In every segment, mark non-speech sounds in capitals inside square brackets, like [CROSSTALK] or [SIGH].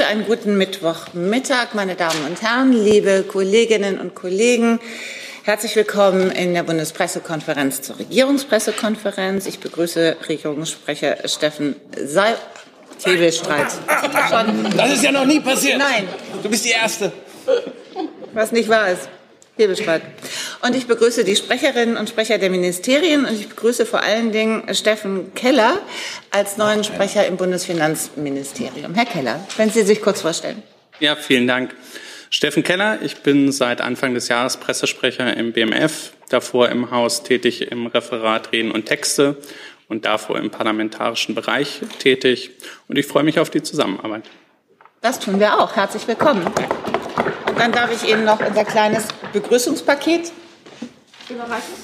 wünsche einen guten Mittwochmittag, meine Damen und Herren, liebe Kolleginnen und Kollegen. Herzlich willkommen in der Bundespressekonferenz zur Regierungspressekonferenz. Ich begrüße Regierungssprecher Steffen Seil. Hebelstreit. Das ist ja noch nie passiert. Nein. Du bist die Erste. Was nicht wahr ist. Hebelstreit. Und ich begrüße die Sprecherinnen und Sprecher der Ministerien und ich begrüße vor allen Dingen Steffen Keller als neuen Sprecher im Bundesfinanzministerium. Herr Keller, wenn Sie sich kurz vorstellen. Ja, vielen Dank. Steffen Keller, ich bin seit Anfang des Jahres Pressesprecher im BMF, davor im Haus tätig im Referat Reden und Texte und davor im parlamentarischen Bereich tätig. Und ich freue mich auf die Zusammenarbeit. Das tun wir auch. Herzlich willkommen. Und dann darf ich Ihnen noch unser kleines Begrüßungspaket überreichen.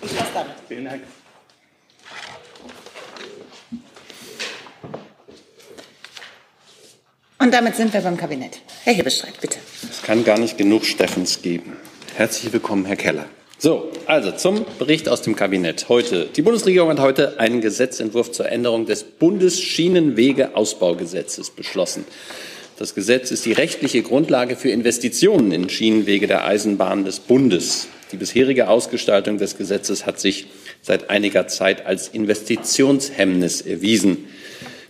Ich Spaß damit. Vielen Dank. Und damit sind wir beim Kabinett. Herr Hebestreit, bitte. Es kann gar nicht genug Steffens geben. Herzlich willkommen, Herr Keller. So, also zum Bericht aus dem Kabinett. Heute, die Bundesregierung hat heute einen Gesetzentwurf zur Änderung des Bundesschienenwegeausbaugesetzes beschlossen. Das Gesetz ist die rechtliche Grundlage für Investitionen in Schienenwege der Eisenbahn des Bundes. Die bisherige Ausgestaltung des Gesetzes hat sich seit einiger Zeit als Investitionshemmnis erwiesen.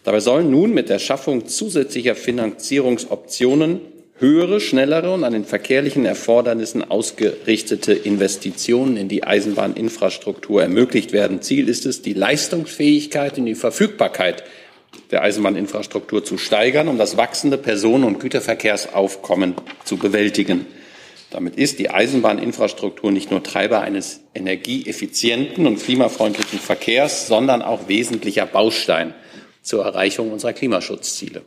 Dabei sollen nun mit der Schaffung zusätzlicher Finanzierungsoptionen höhere, schnellere und an den verkehrlichen Erfordernissen ausgerichtete Investitionen in die Eisenbahninfrastruktur ermöglicht werden. Ziel ist es, die Leistungsfähigkeit und die Verfügbarkeit der Eisenbahninfrastruktur zu steigern, um das wachsende Personen- und Güterverkehrsaufkommen zu bewältigen. Damit ist die Eisenbahninfrastruktur nicht nur Treiber eines energieeffizienten und klimafreundlichen Verkehrs, sondern auch wesentlicher Baustein zur Erreichung unserer Klimaschutzziele.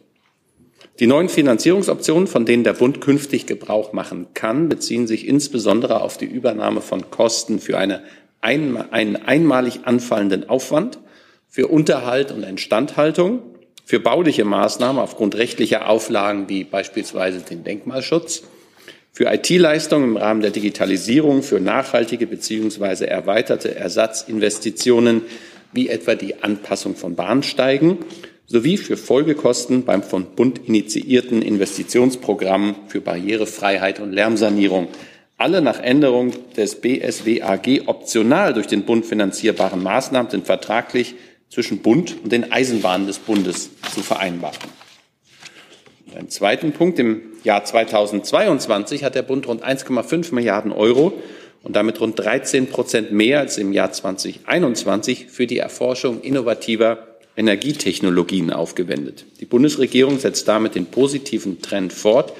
Die neuen Finanzierungsoptionen, von denen der Bund künftig Gebrauch machen kann, beziehen sich insbesondere auf die Übernahme von Kosten für eine ein, einen einmalig anfallenden Aufwand, für Unterhalt und Instandhaltung, für bauliche Maßnahmen aufgrund rechtlicher Auflagen wie beispielsweise den Denkmalschutz, für IT-Leistungen im Rahmen der Digitalisierung, für nachhaltige bzw. erweiterte Ersatzinvestitionen wie etwa die Anpassung von Bahnsteigen sowie für Folgekosten beim von Bund initiierten Investitionsprogramm für Barrierefreiheit und Lärmsanierung. Alle nach Änderung des BSWAG optional durch den Bund finanzierbaren Maßnahmen sind vertraglich zwischen Bund und den Eisenbahnen des Bundes zu vereinbaren. Ein zweiten Punkt. Im Jahr 2022 hat der Bund rund 1,5 Milliarden Euro und damit rund 13 Prozent mehr als im Jahr 2021 für die Erforschung innovativer Energietechnologien aufgewendet. Die Bundesregierung setzt damit den positiven Trend fort,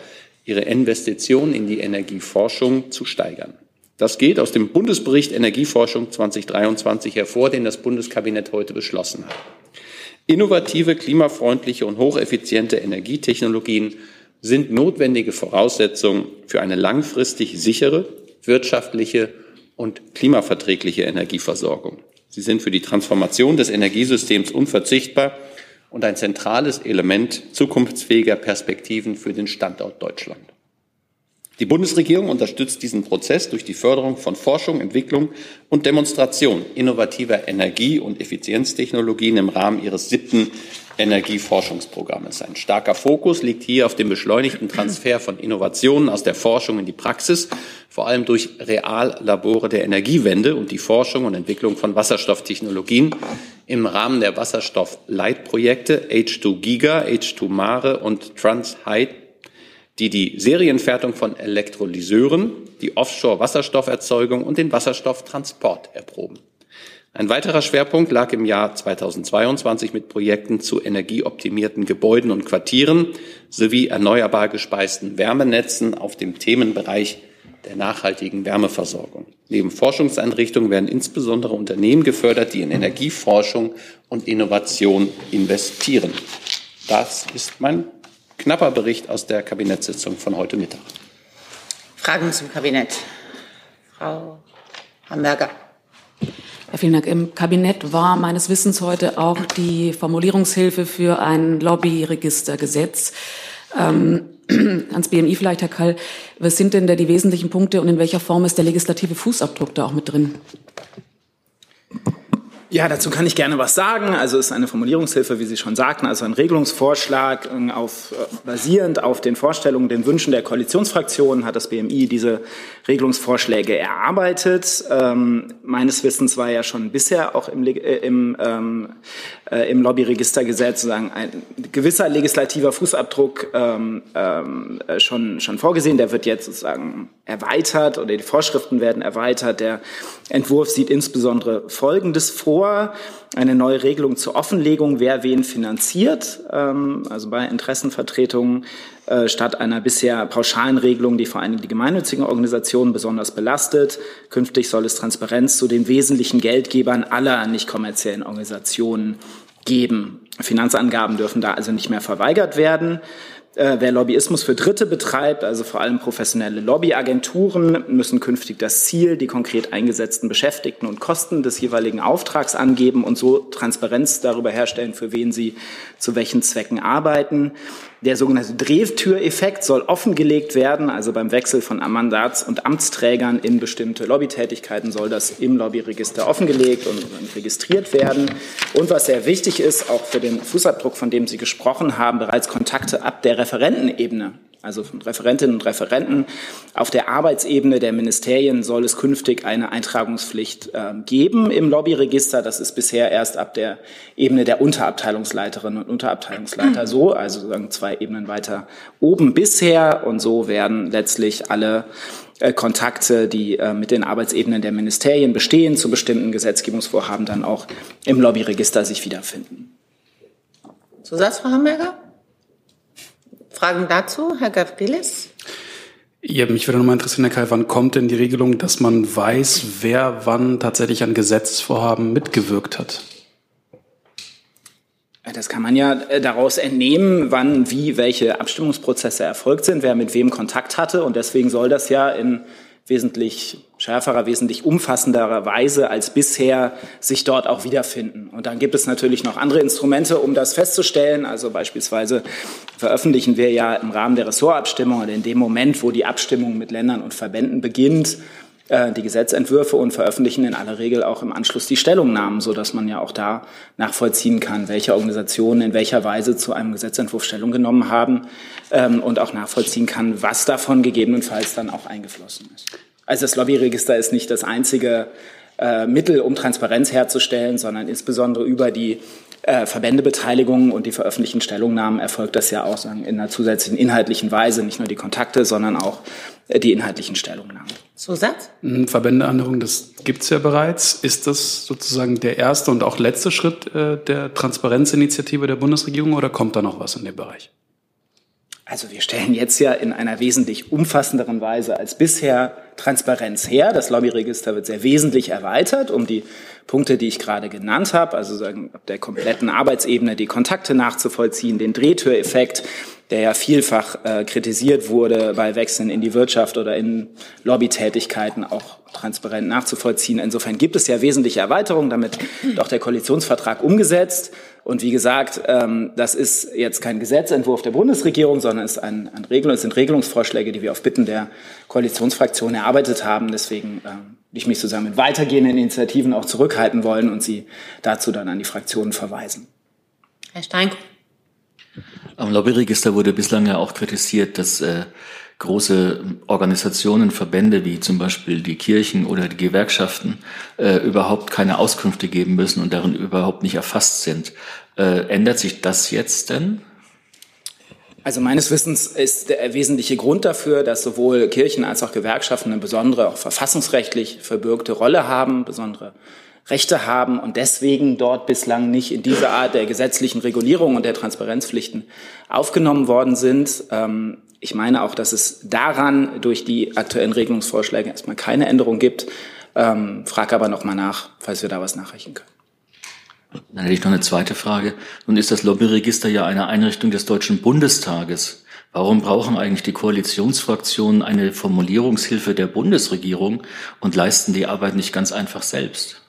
ihre Investitionen in die Energieforschung zu steigern. Das geht aus dem Bundesbericht Energieforschung 2023 hervor, den das Bundeskabinett heute beschlossen hat. Innovative, klimafreundliche und hocheffiziente Energietechnologien sind notwendige Voraussetzungen für eine langfristig sichere, wirtschaftliche und klimaverträgliche Energieversorgung. Sie sind für die Transformation des Energiesystems unverzichtbar und ein zentrales Element zukunftsfähiger Perspektiven für den Standort Deutschland. Die Bundesregierung unterstützt diesen Prozess durch die Förderung von Forschung, Entwicklung und Demonstration innovativer Energie- und Effizienztechnologien im Rahmen ihres siebten Energieforschungsprogrammes. Ein starker Fokus liegt hier auf dem beschleunigten Transfer von Innovationen aus der Forschung in die Praxis, vor allem durch Reallabore der Energiewende und die Forschung und Entwicklung von Wasserstofftechnologien im Rahmen der Wasserstoffleitprojekte H2 Giga, H2 Mare und TransHide, die die Serienfertigung von Elektrolyseuren, die Offshore-Wasserstofferzeugung und den Wasserstofftransport erproben. Ein weiterer Schwerpunkt lag im Jahr 2022 mit Projekten zu energieoptimierten Gebäuden und Quartieren sowie erneuerbar gespeisten Wärmenetzen auf dem Themenbereich der nachhaltigen Wärmeversorgung. Neben Forschungseinrichtungen werden insbesondere Unternehmen gefördert, die in Energieforschung und Innovation investieren. Das ist mein knapper Bericht aus der Kabinettssitzung von heute Mittag. Fragen zum Kabinett. Frau Hamburger. Ja, vielen Dank. Im Kabinett war meines Wissens heute auch die Formulierungshilfe für ein Lobbyregistergesetz. Ähm, [CLEARS THROAT] ans BMI vielleicht, Herr Kall. Was sind denn da die wesentlichen Punkte und in welcher Form ist der legislative Fußabdruck da auch mit drin? Ja, dazu kann ich gerne was sagen. Also es ist eine Formulierungshilfe, wie Sie schon sagten, also ein Regelungsvorschlag äh, auf, äh, basierend auf den Vorstellungen, den Wünschen der Koalitionsfraktionen hat das BMI diese Regelungsvorschläge erarbeitet. Ähm, meines Wissens war ja schon bisher auch im, äh, im, ähm, äh, im Lobbyregistergesetz sozusagen ein gewisser legislativer Fußabdruck ähm, ähm, schon, schon vorgesehen. Der wird jetzt sozusagen erweitert oder die Vorschriften werden erweitert. Der Entwurf sieht insbesondere Folgendes vor. Eine neue Regelung zur Offenlegung, wer wen finanziert, ähm, also bei Interessenvertretungen äh, statt einer bisher pauschalen Regelung, die vor allem die gemeinnützigen Organisationen besonders belastet. Künftig soll es Transparenz zu den wesentlichen Geldgebern aller nicht kommerziellen Organisationen geben. Finanzangaben dürfen da also nicht mehr verweigert werden. Äh, wer Lobbyismus für Dritte betreibt, also vor allem professionelle Lobbyagenturen, müssen künftig das Ziel, die konkret eingesetzten Beschäftigten und Kosten des jeweiligen Auftrags angeben und so Transparenz darüber herstellen, für wen sie zu welchen Zwecken arbeiten. Der sogenannte Drehtüreffekt soll offengelegt werden, also beim Wechsel von Mandats- und Amtsträgern in bestimmte Lobbytätigkeiten soll das im Lobbyregister offengelegt und registriert werden. Und was sehr wichtig ist, auch für den Fußabdruck, von dem Sie gesprochen haben, bereits Kontakte ab der Referentenebene also von Referentinnen und Referenten. Auf der Arbeitsebene der Ministerien soll es künftig eine Eintragungspflicht äh, geben im Lobbyregister. Das ist bisher erst ab der Ebene der Unterabteilungsleiterinnen und Unterabteilungsleiter [CLEARS THROAT] so, also sozusagen zwei Ebenen weiter oben bisher. Und so werden letztlich alle äh, Kontakte, die äh, mit den Arbeitsebenen der Ministerien bestehen, zu bestimmten Gesetzgebungsvorhaben dann auch im Lobbyregister sich wiederfinden. Zusatz, Frau Hamburger? Fragen dazu, Herr Gavrilis? Ja, mich würde nochmal interessieren, Herr Kai, wann kommt denn die Regelung, dass man weiß, wer wann tatsächlich an Gesetzesvorhaben mitgewirkt hat? Das kann man ja äh, daraus entnehmen, wann, wie, welche Abstimmungsprozesse erfolgt sind, wer mit wem Kontakt hatte. Und deswegen soll das ja in wesentlich schärferer, wesentlich umfassenderer Weise als bisher sich dort auch wiederfinden. Und dann gibt es natürlich noch andere Instrumente, um das festzustellen. Also beispielsweise veröffentlichen wir ja im Rahmen der Ressortabstimmung oder in dem Moment, wo die Abstimmung mit Ländern und Verbänden beginnt, äh, die Gesetzentwürfe und veröffentlichen in aller Regel auch im Anschluss die Stellungnahmen, so dass man ja auch da nachvollziehen kann, welche Organisationen in welcher Weise zu einem Gesetzentwurf Stellung genommen haben ähm, und auch nachvollziehen kann, was davon gegebenenfalls dann auch eingeflossen ist. Also das Lobbyregister ist nicht das einzige äh, Mittel, um Transparenz herzustellen, sondern insbesondere über die äh, Verbändebeteiligung und die veröffentlichten Stellungnahmen erfolgt das ja auch sagen, in einer zusätzlichen inhaltlichen Weise, nicht nur die Kontakte, sondern auch äh, die inhaltlichen Stellungnahmen. Zusatz? Hm, Verbändeänderung, das gibt's ja bereits. Ist das sozusagen der erste und auch letzte Schritt äh, der Transparenzinitiative der Bundesregierung oder kommt da noch was in dem Bereich? Also wir stellen jetzt ja in einer wesentlich umfassenderen Weise als bisher Transparenz her. Das Lobbyregister wird sehr wesentlich erweitert um die Punkte, die ich gerade genannt habe, also sagen, ab der kompletten Arbeitsebene die Kontakte nachzuvollziehen, den Drehtüreffekt, der ja vielfach äh, kritisiert wurde bei Wechseln in die Wirtschaft oder in Lobbytätigkeiten auch transparent nachzuvollziehen. Insofern gibt es ja wesentliche Erweiterungen, damit doch der Koalitionsvertrag umgesetzt. Und wie gesagt, ähm, das ist jetzt kein Gesetzentwurf der Bundesregierung, sondern es, ist ein, ein Regelung, es sind Regelungsvorschläge, die wir auf Bitten der Koalitionsfraktion erarbeitet haben. Deswegen ähm, ich mich zusammen mit weitergehenden Initiativen auch zurückhalten wollen und sie dazu dann an die Fraktionen verweisen. Herr Stein. Am Lobbyregister wurde bislang ja auch kritisiert, dass äh, große Organisationen, Verbände wie zum Beispiel die Kirchen oder die Gewerkschaften äh, überhaupt keine Auskünfte geben müssen und darin überhaupt nicht erfasst sind. Äh, ändert sich das jetzt denn? Also meines Wissens ist der wesentliche Grund dafür, dass sowohl Kirchen als auch Gewerkschaften eine besondere, auch verfassungsrechtlich verbürgte Rolle haben, besondere Rechte haben und deswegen dort bislang nicht in diese Art der gesetzlichen Regulierung und der Transparenzpflichten aufgenommen worden sind. Ähm, ich meine auch, dass es daran durch die aktuellen Regelungsvorschläge erstmal keine Änderung gibt. Ähm, frage aber noch mal nach, falls wir da was nachreichen können. Dann hätte ich noch eine zweite Frage. Nun ist das Lobbyregister ja eine Einrichtung des Deutschen Bundestages. Warum brauchen eigentlich die Koalitionsfraktionen eine Formulierungshilfe der Bundesregierung und leisten die Arbeit nicht ganz einfach selbst?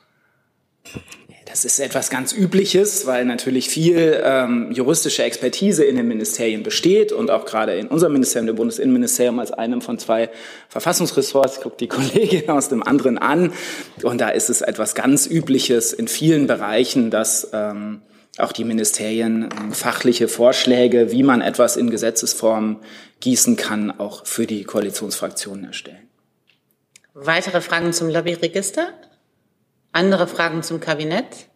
Das ist etwas ganz Übliches, weil natürlich viel ähm, juristische Expertise in den Ministerien besteht und auch gerade in unserem Ministerium, dem Bundesinnenministerium, als einem von zwei Verfassungsressorts, guckt die [LAUGHS] Kollegin aus dem anderen an. Und da ist es etwas ganz Übliches in vielen Bereichen, dass ähm, auch die Ministerien ähm, fachliche Vorschläge, wie man etwas in Gesetzesform gießen kann, auch für die Koalitionsfraktionen erstellen. Weitere Fragen zum Lobbyregister? Andere Fragen zum Kabinett?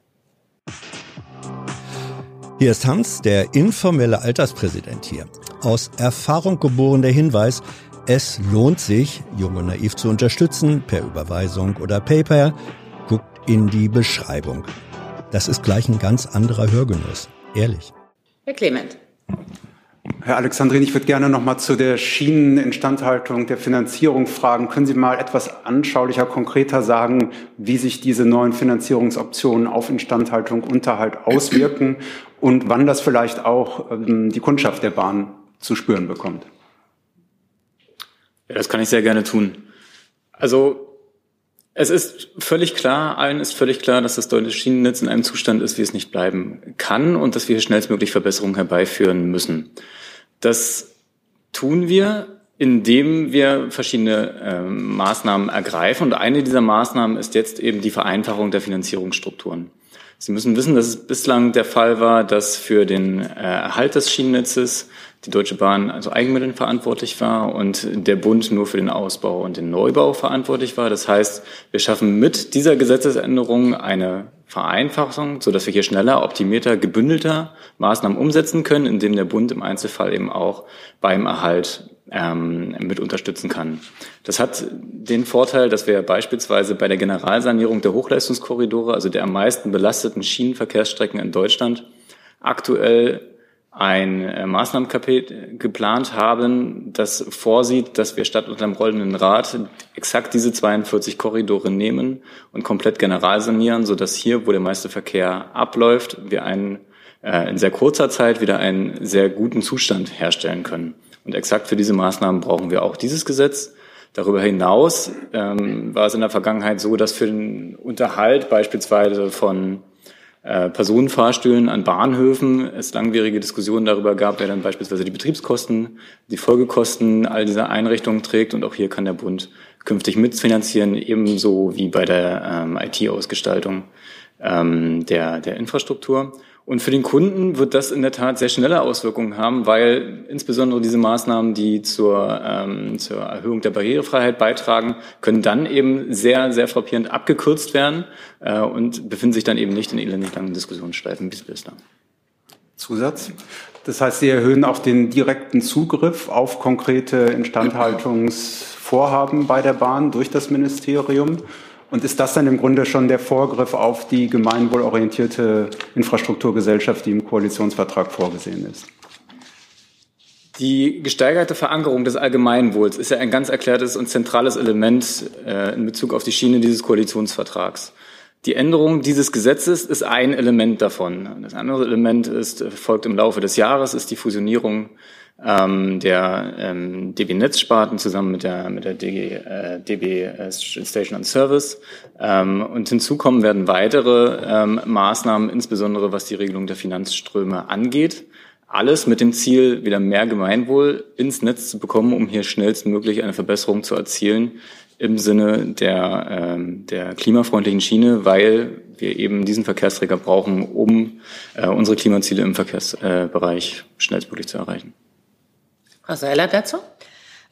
Hier ist Hans, der informelle Alterspräsident hier. Aus Erfahrung geboren der Hinweis, es lohnt sich, Jung und Naiv zu unterstützen, per Überweisung oder PayPal. Guckt in die Beschreibung. Das ist gleich ein ganz anderer Hörgenuss. Ehrlich. Herr Clement. Herr Alexandrin, ich würde gerne noch mal zu der Schieneninstandhaltung der Finanzierung fragen. Können Sie mal etwas anschaulicher, konkreter sagen, wie sich diese neuen Finanzierungsoptionen auf Instandhaltung, Unterhalt auswirken und wann das vielleicht auch ähm, die Kundschaft der Bahn zu spüren bekommt? Ja, das kann ich sehr gerne tun. Also es ist völlig klar, allen ist völlig klar, dass das deutsche Schienennetz in einem Zustand ist, wie es nicht bleiben kann und dass wir hier schnellstmöglich Verbesserungen herbeiführen müssen. Das tun wir, indem wir verschiedene äh, Maßnahmen ergreifen. Und eine dieser Maßnahmen ist jetzt eben die Vereinfachung der Finanzierungsstrukturen. Sie müssen wissen, dass es bislang der Fall war, dass für den äh, Erhalt des Schienennetzes die Deutsche Bahn also Eigenmitteln verantwortlich war und der Bund nur für den Ausbau und den Neubau verantwortlich war. Das heißt, wir schaffen mit dieser Gesetzesänderung eine Vereinfachung, so dass wir hier schneller, optimierter, gebündelter Maßnahmen umsetzen können, indem der Bund im Einzelfall eben auch beim Erhalt ähm, mit unterstützen kann. Das hat den Vorteil, dass wir beispielsweise bei der Generalsanierung der Hochleistungskorridore, also der am meisten belasteten Schienenverkehrsstrecken in Deutschland, aktuell ein äh, Maßnahmenpaket geplant haben, das vorsieht, dass wir statt unter dem rollenden Rad exakt diese 42 Korridore nehmen und komplett general sanieren, sodass hier, wo der meiste Verkehr abläuft, wir einen, äh, in sehr kurzer Zeit wieder einen sehr guten Zustand herstellen können. Und exakt für diese Maßnahmen brauchen wir auch dieses Gesetz. Darüber hinaus ähm, war es in der Vergangenheit so, dass für den Unterhalt beispielsweise von äh, Personenfahrstühlen an Bahnhöfen es langwierige Diskussionen darüber gab, wer dann beispielsweise die Betriebskosten, die Folgekosten all dieser Einrichtungen trägt. Und auch hier kann der Bund künftig mitfinanzieren, ebenso wie bei der ähm, IT-Ausgestaltung ähm, der, der Infrastruktur. Und für den Kunden wird das in der Tat sehr schnelle Auswirkungen haben, weil insbesondere diese Maßnahmen, die zur, ähm, zur Erhöhung der Barrierefreiheit beitragen, können dann eben sehr, sehr frappierend abgekürzt werden äh, und befinden sich dann eben nicht in elendig langen Diskussionsschleifen bis bislang. Zusatz? Das heißt, Sie erhöhen auch den direkten Zugriff auf konkrete Instandhaltungsvorhaben bei der Bahn durch das Ministerium. Und ist das dann im Grunde schon der Vorgriff auf die gemeinwohlorientierte Infrastrukturgesellschaft, die im Koalitionsvertrag vorgesehen ist? Die gesteigerte Verankerung des Allgemeinwohls ist ja ein ganz erklärtes und zentrales Element äh, in Bezug auf die Schiene dieses Koalitionsvertrags. Die Änderung dieses Gesetzes ist ein Element davon. Das andere Element ist, folgt im Laufe des Jahres, ist die Fusionierung ähm, der ähm, DB Netzsparten zusammen mit der, mit der DG, äh, DB äh, Station and Service. Ähm, und hinzu kommen werden weitere ähm, Maßnahmen, insbesondere was die Regelung der Finanzströme angeht. Alles mit dem Ziel, wieder mehr Gemeinwohl ins Netz zu bekommen, um hier schnellstmöglich eine Verbesserung zu erzielen im Sinne der, ähm, der klimafreundlichen Schiene, weil wir eben diesen Verkehrsträger brauchen, um äh, unsere Klimaziele im Verkehrsbereich schnellstmöglich zu erreichen. Frau Seiler dazu?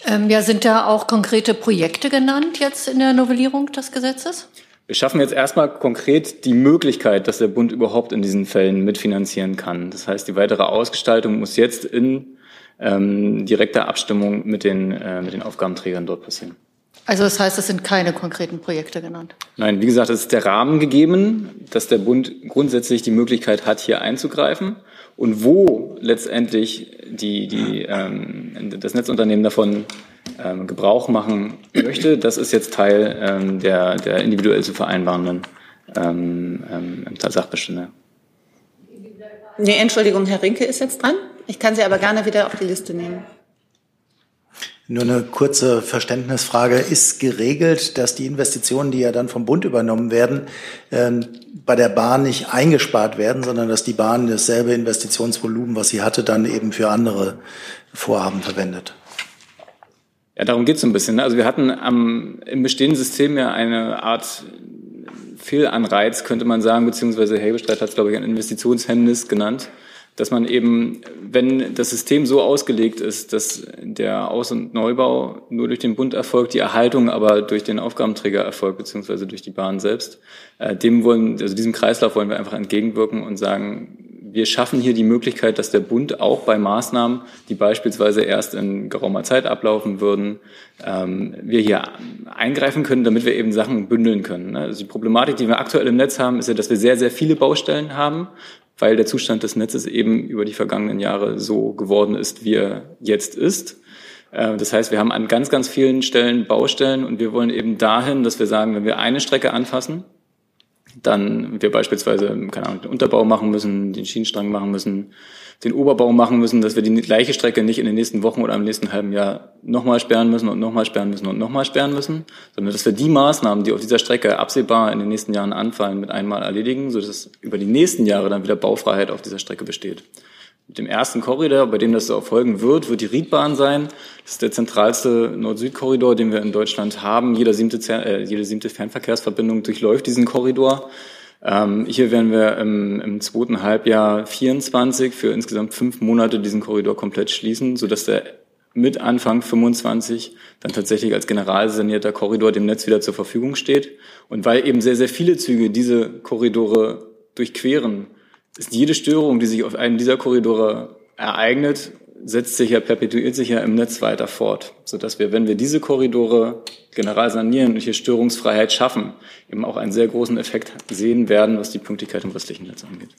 Ähm, ja, sind da auch konkrete Projekte genannt jetzt in der Novellierung des Gesetzes? Wir schaffen jetzt erstmal konkret die Möglichkeit, dass der Bund überhaupt in diesen Fällen mitfinanzieren kann. Das heißt, die weitere Ausgestaltung muss jetzt in ähm, direkter Abstimmung mit den, äh, mit den Aufgabenträgern dort passieren. Also das heißt, es sind keine konkreten Projekte genannt? Nein, wie gesagt, es ist der Rahmen gegeben, dass der Bund grundsätzlich die Möglichkeit hat, hier einzugreifen. Und wo letztendlich die, die, ähm, das Netzunternehmen davon ähm, Gebrauch machen möchte, das ist jetzt Teil ähm, der, der individuell zu vereinbarenden ähm, ähm, Sachbestände. Nee, Entschuldigung, Herr Rinke ist jetzt dran. Ich kann Sie aber gerne wieder auf die Liste nehmen. Nur eine kurze Verständnisfrage. Ist geregelt, dass die Investitionen, die ja dann vom Bund übernommen werden, ähm, bei der Bahn nicht eingespart werden, sondern dass die Bahn dasselbe Investitionsvolumen, was sie hatte, dann eben für andere Vorhaben verwendet? Ja, darum geht es ein bisschen. Ne? Also wir hatten am, im bestehenden System ja eine Art Fehlanreiz, könnte man sagen, beziehungsweise Hebestreit hat es, glaube ich, ein Investitionshemmnis genannt dass man eben, wenn das System so ausgelegt ist, dass der Aus- und Neubau nur durch den Bund erfolgt, die Erhaltung aber durch den Aufgabenträger erfolgt, beziehungsweise durch die Bahn selbst, äh, dem wollen, also diesem Kreislauf wollen wir einfach entgegenwirken und sagen, wir schaffen hier die Möglichkeit, dass der Bund auch bei Maßnahmen, die beispielsweise erst in geraumer Zeit ablaufen würden, ähm, wir hier eingreifen können, damit wir eben Sachen bündeln können. Ne? Also die Problematik, die wir aktuell im Netz haben, ist ja, dass wir sehr, sehr viele Baustellen haben weil der Zustand des Netzes eben über die vergangenen Jahre so geworden ist, wie er jetzt ist. Äh, das heißt, wir haben an ganz, ganz vielen Stellen Baustellen und wir wollen eben dahin, dass wir sagen, wenn wir eine Strecke anfassen, dann wir beispielsweise, keine Ahnung, den Unterbau machen müssen, den Schienenstrang machen müssen, den Oberbau machen müssen, dass wir die gleiche Strecke nicht in den nächsten Wochen oder im nächsten halben Jahr nochmal sperren müssen und nochmal sperren müssen und nochmal sperren müssen, sondern dass wir die Maßnahmen, die auf dieser Strecke absehbar in den nächsten Jahren anfallen, mit einmal erledigen, sodass über die nächsten Jahre dann wieder Baufreiheit auf dieser Strecke besteht. Mit dem ersten Korridor, bei dem das so erfolgen wird, wird die Riedbahn sein. Das ist der zentralste Nord-Süd-Korridor, den wir in Deutschland haben. Jeder siebte, äh, jede siebte Fernverkehrsverbindung durchläuft diesen Korridor. Ähm, hier werden wir im, im zweiten Halbjahr 24 für insgesamt fünf Monate diesen Korridor komplett schließen, sodass der mit Anfang 25 dann tatsächlich als generalsanierter Korridor dem Netz wieder zur Verfügung steht. Und weil eben sehr, sehr viele Züge diese Korridore durchqueren, ist jede Störung, die sich auf einem dieser Korridore ereignet, setzt sich ja, perpetuiert sich ja im Netz weiter fort, sodass wir, wenn wir diese Korridore general sanieren und hier Störungsfreiheit schaffen, eben auch einen sehr großen Effekt sehen werden, was die Pünktlichkeit im restlichen Netz angeht.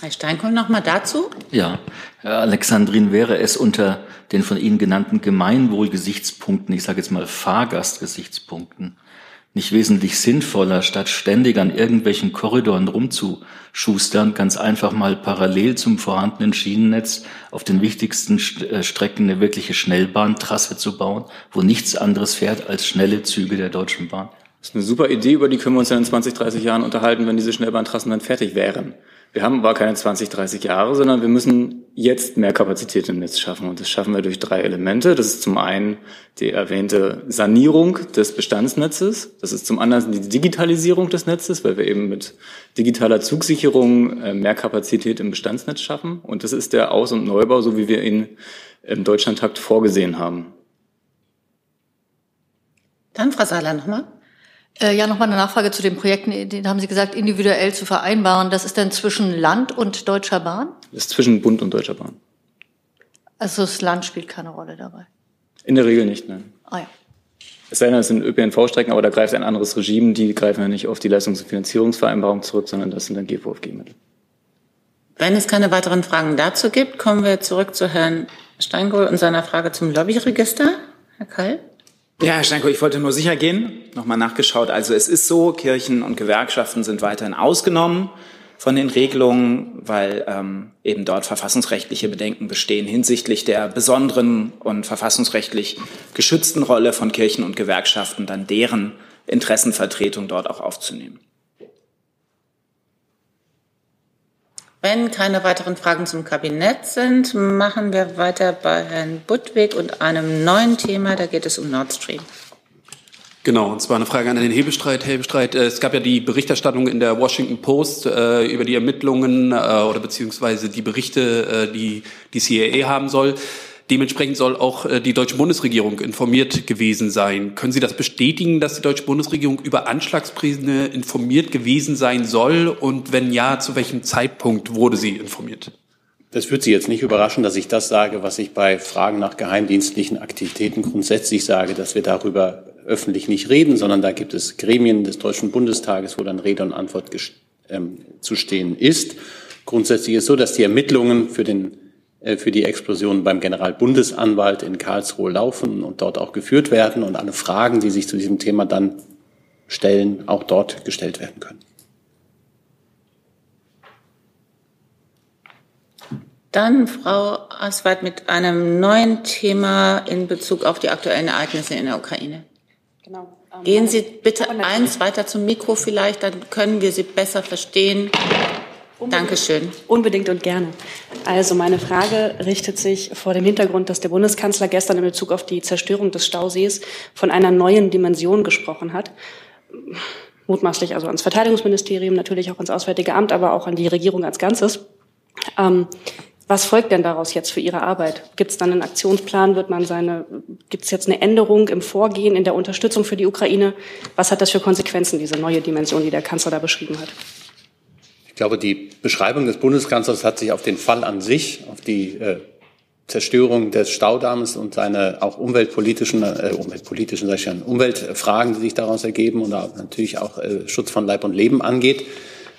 Herr Steinkohl, noch mal dazu? Ja, Herr Alexandrin, wäre es unter den von Ihnen genannten Gemeinwohlgesichtspunkten, ich sage jetzt mal Fahrgastgesichtspunkten, nicht wesentlich sinnvoller, statt ständig an irgendwelchen Korridoren rumzuschustern, ganz einfach mal parallel zum vorhandenen Schienennetz auf den wichtigsten äh, Strecken eine wirkliche Schnellbahntrasse zu bauen, wo nichts anderes fährt als schnelle Züge der Deutschen Bahn? Das ist eine super Idee, über die können wir uns ja in 20, 30 Jahren unterhalten, wenn diese Schnellbahntrassen dann fertig wären. Wir haben aber keine 20, 30 Jahre, sondern wir müssen jetzt mehr Kapazität im Netz schaffen. Und das schaffen wir durch drei Elemente. Das ist zum einen die erwähnte Sanierung des Bestandsnetzes. Das ist zum anderen die Digitalisierung des Netzes, weil wir eben mit digitaler Zugsicherung äh, mehr Kapazität im Bestandsnetz schaffen. Und das ist der Aus- und Neubau, so wie wir ihn im Deutschlandtakt vorgesehen haben. Dann Frau Sahler nochmal. Äh, ja, nochmal eine Nachfrage zu den Projekten. Den haben Sie gesagt, individuell zu vereinbaren. Das ist dann zwischen Land und Deutscher Bahn? Das ist zwischen Bund und Deutscher Bahn. Also das Land spielt keine Rolle dabei? In der Regel nicht, nein. Ah ja. Es sei denn, es sind ÖPNV-Strecken, aber da greift ein anderes Regime. Die greifen ja nicht auf die Leistungs- und Finanzierungsvereinbarung zurück, sondern das sind dann GVFG-Mittel. Wenn es keine weiteren Fragen dazu gibt, kommen wir zurück zu Herrn Steingohl und seiner Frage zum Lobbyregister. Herr Kall? Ja, Herr Steinko, ich wollte nur sicher gehen, nochmal nachgeschaut. Also es ist so, Kirchen und Gewerkschaften sind weiterhin ausgenommen von den Regelungen, weil ähm, eben dort verfassungsrechtliche Bedenken bestehen hinsichtlich der besonderen und verfassungsrechtlich geschützten Rolle von Kirchen und Gewerkschaften, dann deren Interessenvertretung dort auch aufzunehmen. Wenn keine weiteren Fragen zum Kabinett sind, machen wir weiter bei Herrn Budwig und einem neuen Thema. Da geht es um Nord Stream. Genau, und zwar eine Frage an den Hebestreit. Hebestreit, äh, es gab ja die Berichterstattung in der Washington Post äh, über die Ermittlungen äh, oder beziehungsweise die Berichte, äh, die die CIA haben soll. Dementsprechend soll auch äh, die deutsche Bundesregierung informiert gewesen sein. Können Sie das bestätigen, dass die deutsche Bundesregierung über Anschlagspläne informiert gewesen sein soll? Und wenn ja, zu welchem Zeitpunkt wurde sie informiert? Das wird Sie jetzt nicht überraschen, dass ich das sage, was ich bei Fragen nach geheimdienstlichen Aktivitäten grundsätzlich sage, dass wir darüber öffentlich nicht reden, sondern da gibt es Gremien des Deutschen Bundestages, wo dann Rede und Antwort ähm, zu stehen ist. Grundsätzlich ist so, dass die Ermittlungen für den für die Explosion beim Generalbundesanwalt in Karlsruhe laufen und dort auch geführt werden und alle Fragen, die sich zu diesem Thema dann stellen, auch dort gestellt werden können. Dann Frau Aswald mit einem neuen Thema in Bezug auf die aktuellen Ereignisse in der Ukraine. Genau. Ähm, Gehen Sie bitte eins weiter zum Mikro vielleicht, dann können wir Sie besser verstehen. Unbedingt, Dankeschön. Unbedingt und gerne. Also meine Frage richtet sich vor dem Hintergrund, dass der Bundeskanzler gestern in Bezug auf die Zerstörung des Stausees von einer neuen Dimension gesprochen hat. Mutmaßlich also ans Verteidigungsministerium, natürlich auch ans Auswärtige Amt, aber auch an die Regierung als Ganzes. Ähm, was folgt denn daraus jetzt für Ihre Arbeit? Gibt es dann einen Aktionsplan? Wird man seine, gibt es jetzt eine Änderung im Vorgehen, in der Unterstützung für die Ukraine? Was hat das für Konsequenzen, diese neue Dimension, die der Kanzler da beschrieben hat? Ich glaube, die Beschreibung des Bundeskanzlers hat sich auf den Fall an sich, auf die äh, Zerstörung des Staudamms und seine auch umweltpolitischen, äh, umweltpolitischen, sag ich schon, Umweltfragen, die sich daraus ergeben und auch natürlich auch äh, Schutz von Leib und Leben angeht,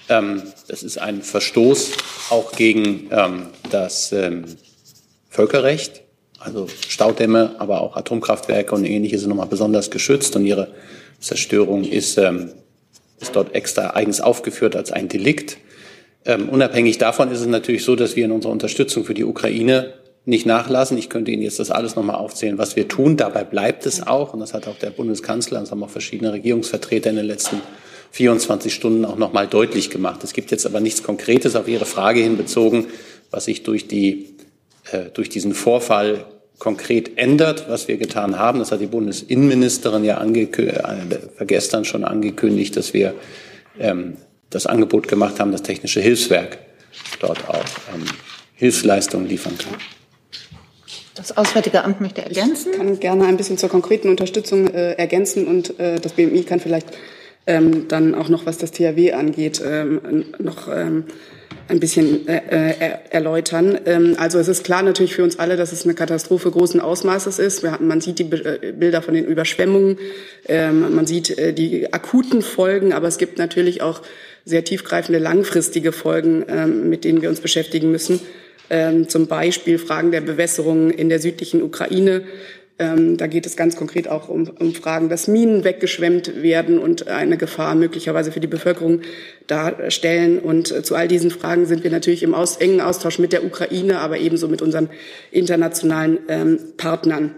ähm, das ist ein Verstoß auch gegen ähm, das ähm, Völkerrecht. Also Staudämme, aber auch Atomkraftwerke und ähnliche sind nochmal besonders geschützt und ihre Zerstörung ist, ähm, ist dort extra eigens aufgeführt als ein Delikt. Ähm, unabhängig davon ist es natürlich so, dass wir in unserer Unterstützung für die Ukraine nicht nachlassen. Ich könnte Ihnen jetzt das alles nochmal aufzählen, was wir tun. Dabei bleibt es auch, und das hat auch der Bundeskanzler, das haben auch verschiedene Regierungsvertreter in den letzten 24 Stunden auch nochmal deutlich gemacht. Es gibt jetzt aber nichts Konkretes auf Ihre Frage hin bezogen, was sich durch, die, äh, durch diesen Vorfall konkret ändert, was wir getan haben. Das hat die Bundesinnenministerin ja äh, gestern schon angekündigt, dass wir ähm, das Angebot gemacht haben, das Technische Hilfswerk dort auch ähm, Hilfsleistungen liefern kann. Das Auswärtige Amt möchte ergänzen. Ich kann gerne ein bisschen zur konkreten Unterstützung äh, ergänzen und äh, das BMI kann vielleicht ähm, dann auch noch, was das THW angeht, ähm, noch ähm, ein bisschen äh, äh, erläutern. Ähm, also es ist klar natürlich für uns alle, dass es eine Katastrophe großen Ausmaßes ist. Wir, man sieht die äh, Bilder von den Überschwemmungen, ähm, man sieht äh, die akuten Folgen, aber es gibt natürlich auch sehr tiefgreifende langfristige Folgen, ähm, mit denen wir uns beschäftigen müssen. Ähm, zum Beispiel Fragen der Bewässerung in der südlichen Ukraine, ähm, da geht es ganz konkret auch um, um, Fragen, dass Minen weggeschwemmt werden und eine Gefahr möglicherweise für die Bevölkerung darstellen. Und äh, zu all diesen Fragen sind wir natürlich im aus, engen Austausch mit der Ukraine, aber ebenso mit unseren internationalen ähm, Partnern.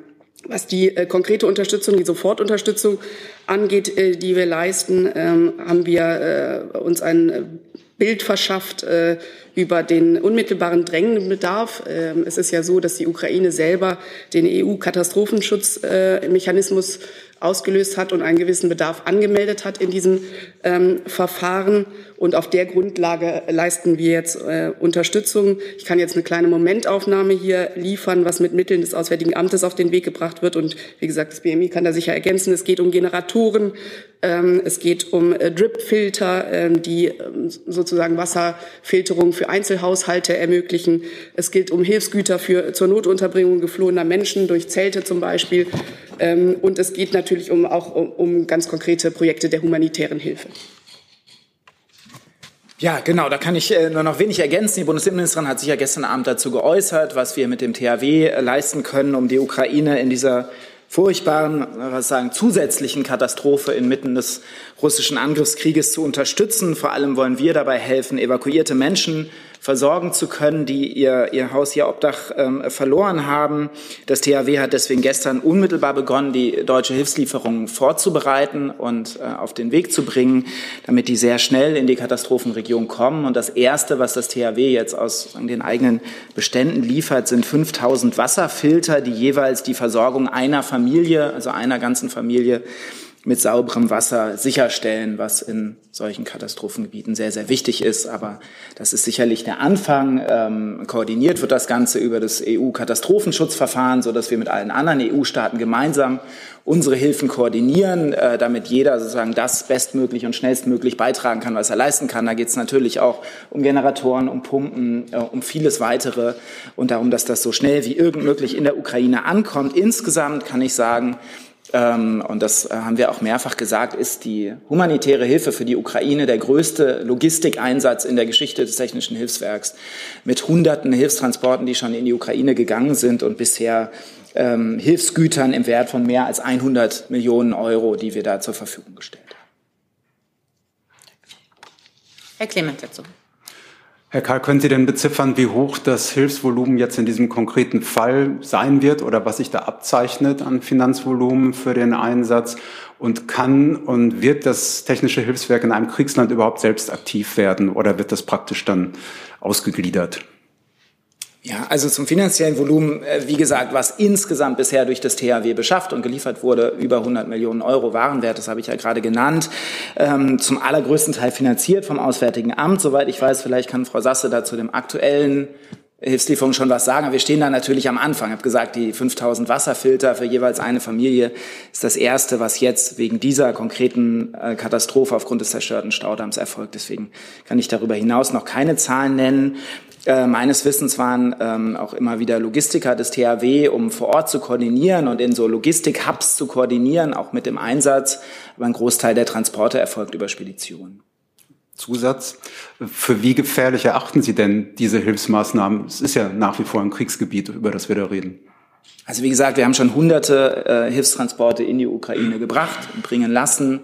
Was die äh, konkrete Unterstützung, die Sofortunterstützung angeht, äh, die wir leisten, ähm, haben wir äh, uns ein Bild verschafft äh, über den unmittelbaren drängenden Bedarf. Ähm, es ist ja so, dass die Ukraine selber den EU-Katastrophenschutzmechanismus ausgelöst hat und einen gewissen Bedarf angemeldet hat in diesem ähm, Verfahren. Und auf der Grundlage leisten wir jetzt äh, Unterstützung. Ich kann jetzt eine kleine Momentaufnahme hier liefern, was mit Mitteln des Auswärtigen Amtes auf den Weg gebracht wird. Und wie gesagt, das BMI kann da sicher ergänzen. Es geht um Generatoren, ähm, es geht um äh, Drip-Filter, ähm, die ähm, sozusagen Wasserfilterung für Einzelhaushalte ermöglichen. Es geht um Hilfsgüter für, zur Notunterbringung geflohener Menschen durch Zelte zum Beispiel. Ähm, und es geht natürlich um, auch um, um ganz konkrete Projekte der humanitären Hilfe. Ja, genau, da kann ich äh, nur noch wenig ergänzen. Die Bundesinnenministerin hat sich ja gestern Abend dazu geäußert, was wir mit dem THW äh, leisten können, um die Ukraine in dieser furchtbaren, was sagen, zusätzlichen Katastrophe inmitten des russischen Angriffskrieges zu unterstützen. Vor allem wollen wir dabei helfen, evakuierte Menschen versorgen zu können, die ihr, ihr Haus, ihr Obdach ähm, verloren haben. Das THW hat deswegen gestern unmittelbar begonnen, die deutsche Hilfslieferungen vorzubereiten und äh, auf den Weg zu bringen, damit die sehr schnell in die Katastrophenregion kommen. Und das Erste, was das THW jetzt aus den eigenen Beständen liefert, sind 5000 Wasserfilter, die jeweils die Versorgung einer Familie, also einer ganzen Familie, mit sauberem Wasser sicherstellen, was in solchen Katastrophengebieten sehr, sehr wichtig ist. Aber das ist sicherlich der Anfang. Ähm, koordiniert wird das Ganze über das EU-Katastrophenschutzverfahren, so dass wir mit allen anderen EU-Staaten gemeinsam unsere Hilfen koordinieren, äh, damit jeder sozusagen das bestmöglich und schnellstmöglich beitragen kann, was er leisten kann. Da geht es natürlich auch um Generatoren, um Pumpen, äh, um vieles weitere und darum, dass das so schnell wie irgend möglich in der Ukraine ankommt. Insgesamt kann ich sagen, und das äh, haben wir auch mehrfach gesagt, ist die humanitäre Hilfe für die Ukraine der größte Logistikeinsatz in der Geschichte des Technischen Hilfswerks mit hunderten Hilfstransporten, die schon in die Ukraine gegangen sind und bisher ähm, Hilfsgütern im Wert von mehr als 100 Millionen Euro, die wir da zur Verfügung gestellt haben. Herr Clement dazu. Herr Karl, können Sie denn beziffern, wie hoch das Hilfsvolumen jetzt in diesem konkreten Fall sein wird oder was sich da abzeichnet an Finanzvolumen für den Einsatz? Und kann und wird das technische Hilfswerk in einem Kriegsland überhaupt selbst aktiv werden oder wird das praktisch dann ausgegliedert? Ja, also zum finanziellen Volumen, äh, wie gesagt, was insgesamt bisher durch das THW beschafft und geliefert wurde, über 100 Millionen Euro Warenwert, das habe ich ja gerade genannt, ähm, zum allergrößten Teil finanziert vom Auswärtigen Amt. Soweit ich weiß, vielleicht kann Frau Sasse da zu dem aktuellen Hilfslieferung schon was sagen. wir stehen da natürlich am Anfang. Ich habe gesagt, die 5000 Wasserfilter für jeweils eine Familie ist das Erste, was jetzt wegen dieser konkreten äh, Katastrophe aufgrund des zerstörten Staudamms erfolgt. Deswegen kann ich darüber hinaus noch keine Zahlen nennen. Äh, meines Wissens waren ähm, auch immer wieder Logistiker des THW, um vor Ort zu koordinieren und in so Logistik-Hubs zu koordinieren, auch mit dem Einsatz. Aber ein Großteil der Transporte erfolgt über Speditionen. Zusatz. Für wie gefährlich erachten Sie denn diese Hilfsmaßnahmen? Es ist ja nach wie vor ein Kriegsgebiet, über das wir da reden. Also wie gesagt, wir haben schon hunderte äh, Hilfstransporte in die Ukraine gebracht und bringen lassen.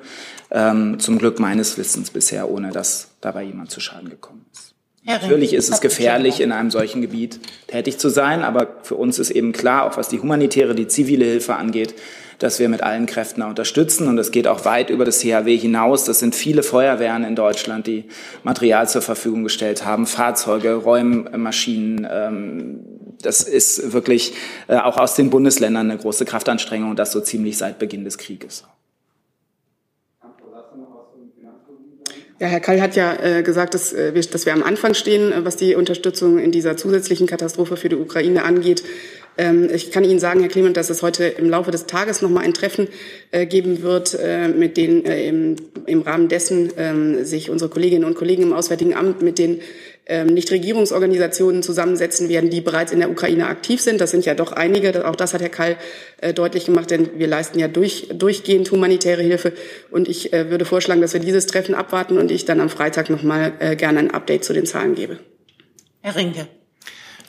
Ähm, zum Glück meines Wissens bisher, ohne dass dabei jemand zu Schaden gekommen ist. Natürlich ist es gefährlich, in einem solchen Gebiet tätig zu sein, aber für uns ist eben klar, auch was die humanitäre, die zivile Hilfe angeht, dass wir mit allen Kräften unterstützen. Und es geht auch weit über das THW hinaus. Das sind viele Feuerwehren in Deutschland, die Material zur Verfügung gestellt haben, Fahrzeuge, Räummaschinen. Ähm, das ist wirklich äh, auch aus den Bundesländern eine große Kraftanstrengung und das so ziemlich seit Beginn des Krieges. Ja, Herr Kall hat ja äh, gesagt, dass, äh, wir, dass wir am Anfang stehen, äh, was die Unterstützung in dieser zusätzlichen Katastrophe für die Ukraine angeht. Ähm, ich kann Ihnen sagen, Herr Clement, dass es heute im Laufe des Tages noch mal ein Treffen äh, geben wird, äh, mit denen äh, im, im Rahmen dessen ähm, sich unsere Kolleginnen und Kollegen im Auswärtigen Amt mit den ähm, Nichtregierungsorganisationen zusammensetzen werden, die bereits in der Ukraine aktiv sind. Das sind ja doch einige. Auch das hat Herr Kall deutlich gemacht, denn wir leisten ja durch, durchgehend humanitäre Hilfe. Und ich würde vorschlagen, dass wir dieses Treffen abwarten und ich dann am Freitag noch mal äh, gerne ein Update zu den Zahlen gebe. Herr Rinke.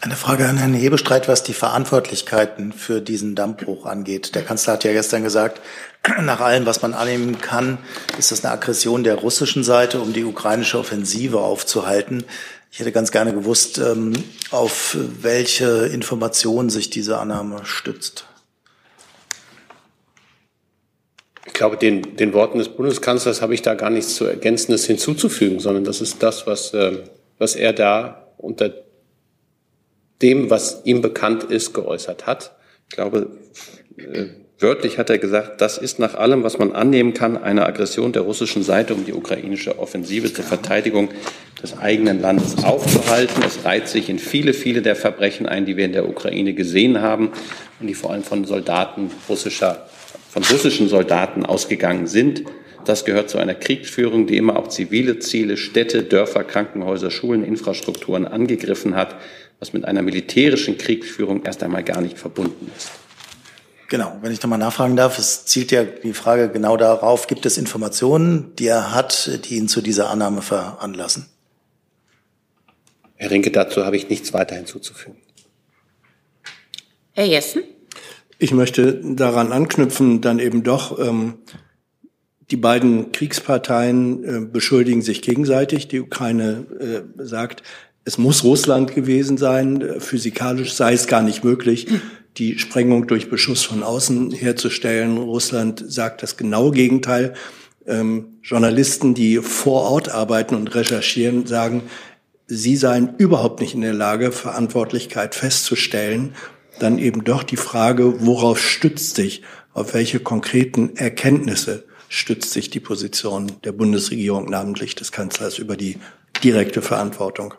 Eine Frage an Herrn Hebestreit, was die Verantwortlichkeiten für diesen Dammbruch angeht. Der Kanzler hat ja gestern gesagt, [CLEARS THROAT] nach allem, was man annehmen kann, ist das eine Aggression der russischen Seite, um die ukrainische Offensive aufzuhalten. Ich hätte ganz gerne gewusst, ähm, auf welche Informationen sich diese Annahme stützt. Ich glaube, den, den Worten des Bundeskanzlers habe ich da gar nichts zu Ergänzendes hinzuzufügen, sondern das ist das, was, äh, was er da unter dem, was ihm bekannt ist, geäußert hat. Ich glaube, äh, Wörtlich hat er gesagt, das ist nach allem, was man annehmen kann, eine Aggression der russischen Seite, um die ukrainische Offensive zur Verteidigung des eigenen Landes aufzuhalten. Es reiht sich in viele, viele der Verbrechen ein, die wir in der Ukraine gesehen haben und die vor allem von Soldaten russischer, von russischen Soldaten ausgegangen sind. Das gehört zu einer Kriegsführung, die immer auch zivile Ziele, Städte, Dörfer, Krankenhäuser, Schulen, Infrastrukturen angegriffen hat, was mit einer militärischen Kriegsführung erst einmal gar nicht verbunden ist. Genau, wenn ich nochmal nachfragen darf, es zielt ja die Frage genau darauf, gibt es Informationen, die er hat, die ihn zu dieser Annahme veranlassen? Herr Rinke, dazu habe ich nichts weiter hinzuzufügen. Herr Jessen? Ich möchte daran anknüpfen, dann eben doch, ähm, die beiden Kriegsparteien äh, beschuldigen sich gegenseitig. Die Ukraine äh, sagt, es muss Russland gewesen sein. Physikalisch sei es gar nicht möglich, die Sprengung durch Beschuss von außen herzustellen. Russland sagt das genaue Gegenteil. Ähm, Journalisten, die vor Ort arbeiten und recherchieren, sagen, sie seien überhaupt nicht in der Lage, Verantwortlichkeit festzustellen. Dann eben doch die Frage, worauf stützt sich, auf welche konkreten Erkenntnisse stützt sich die Position der Bundesregierung, namentlich des Kanzlers, über die direkte Verantwortung.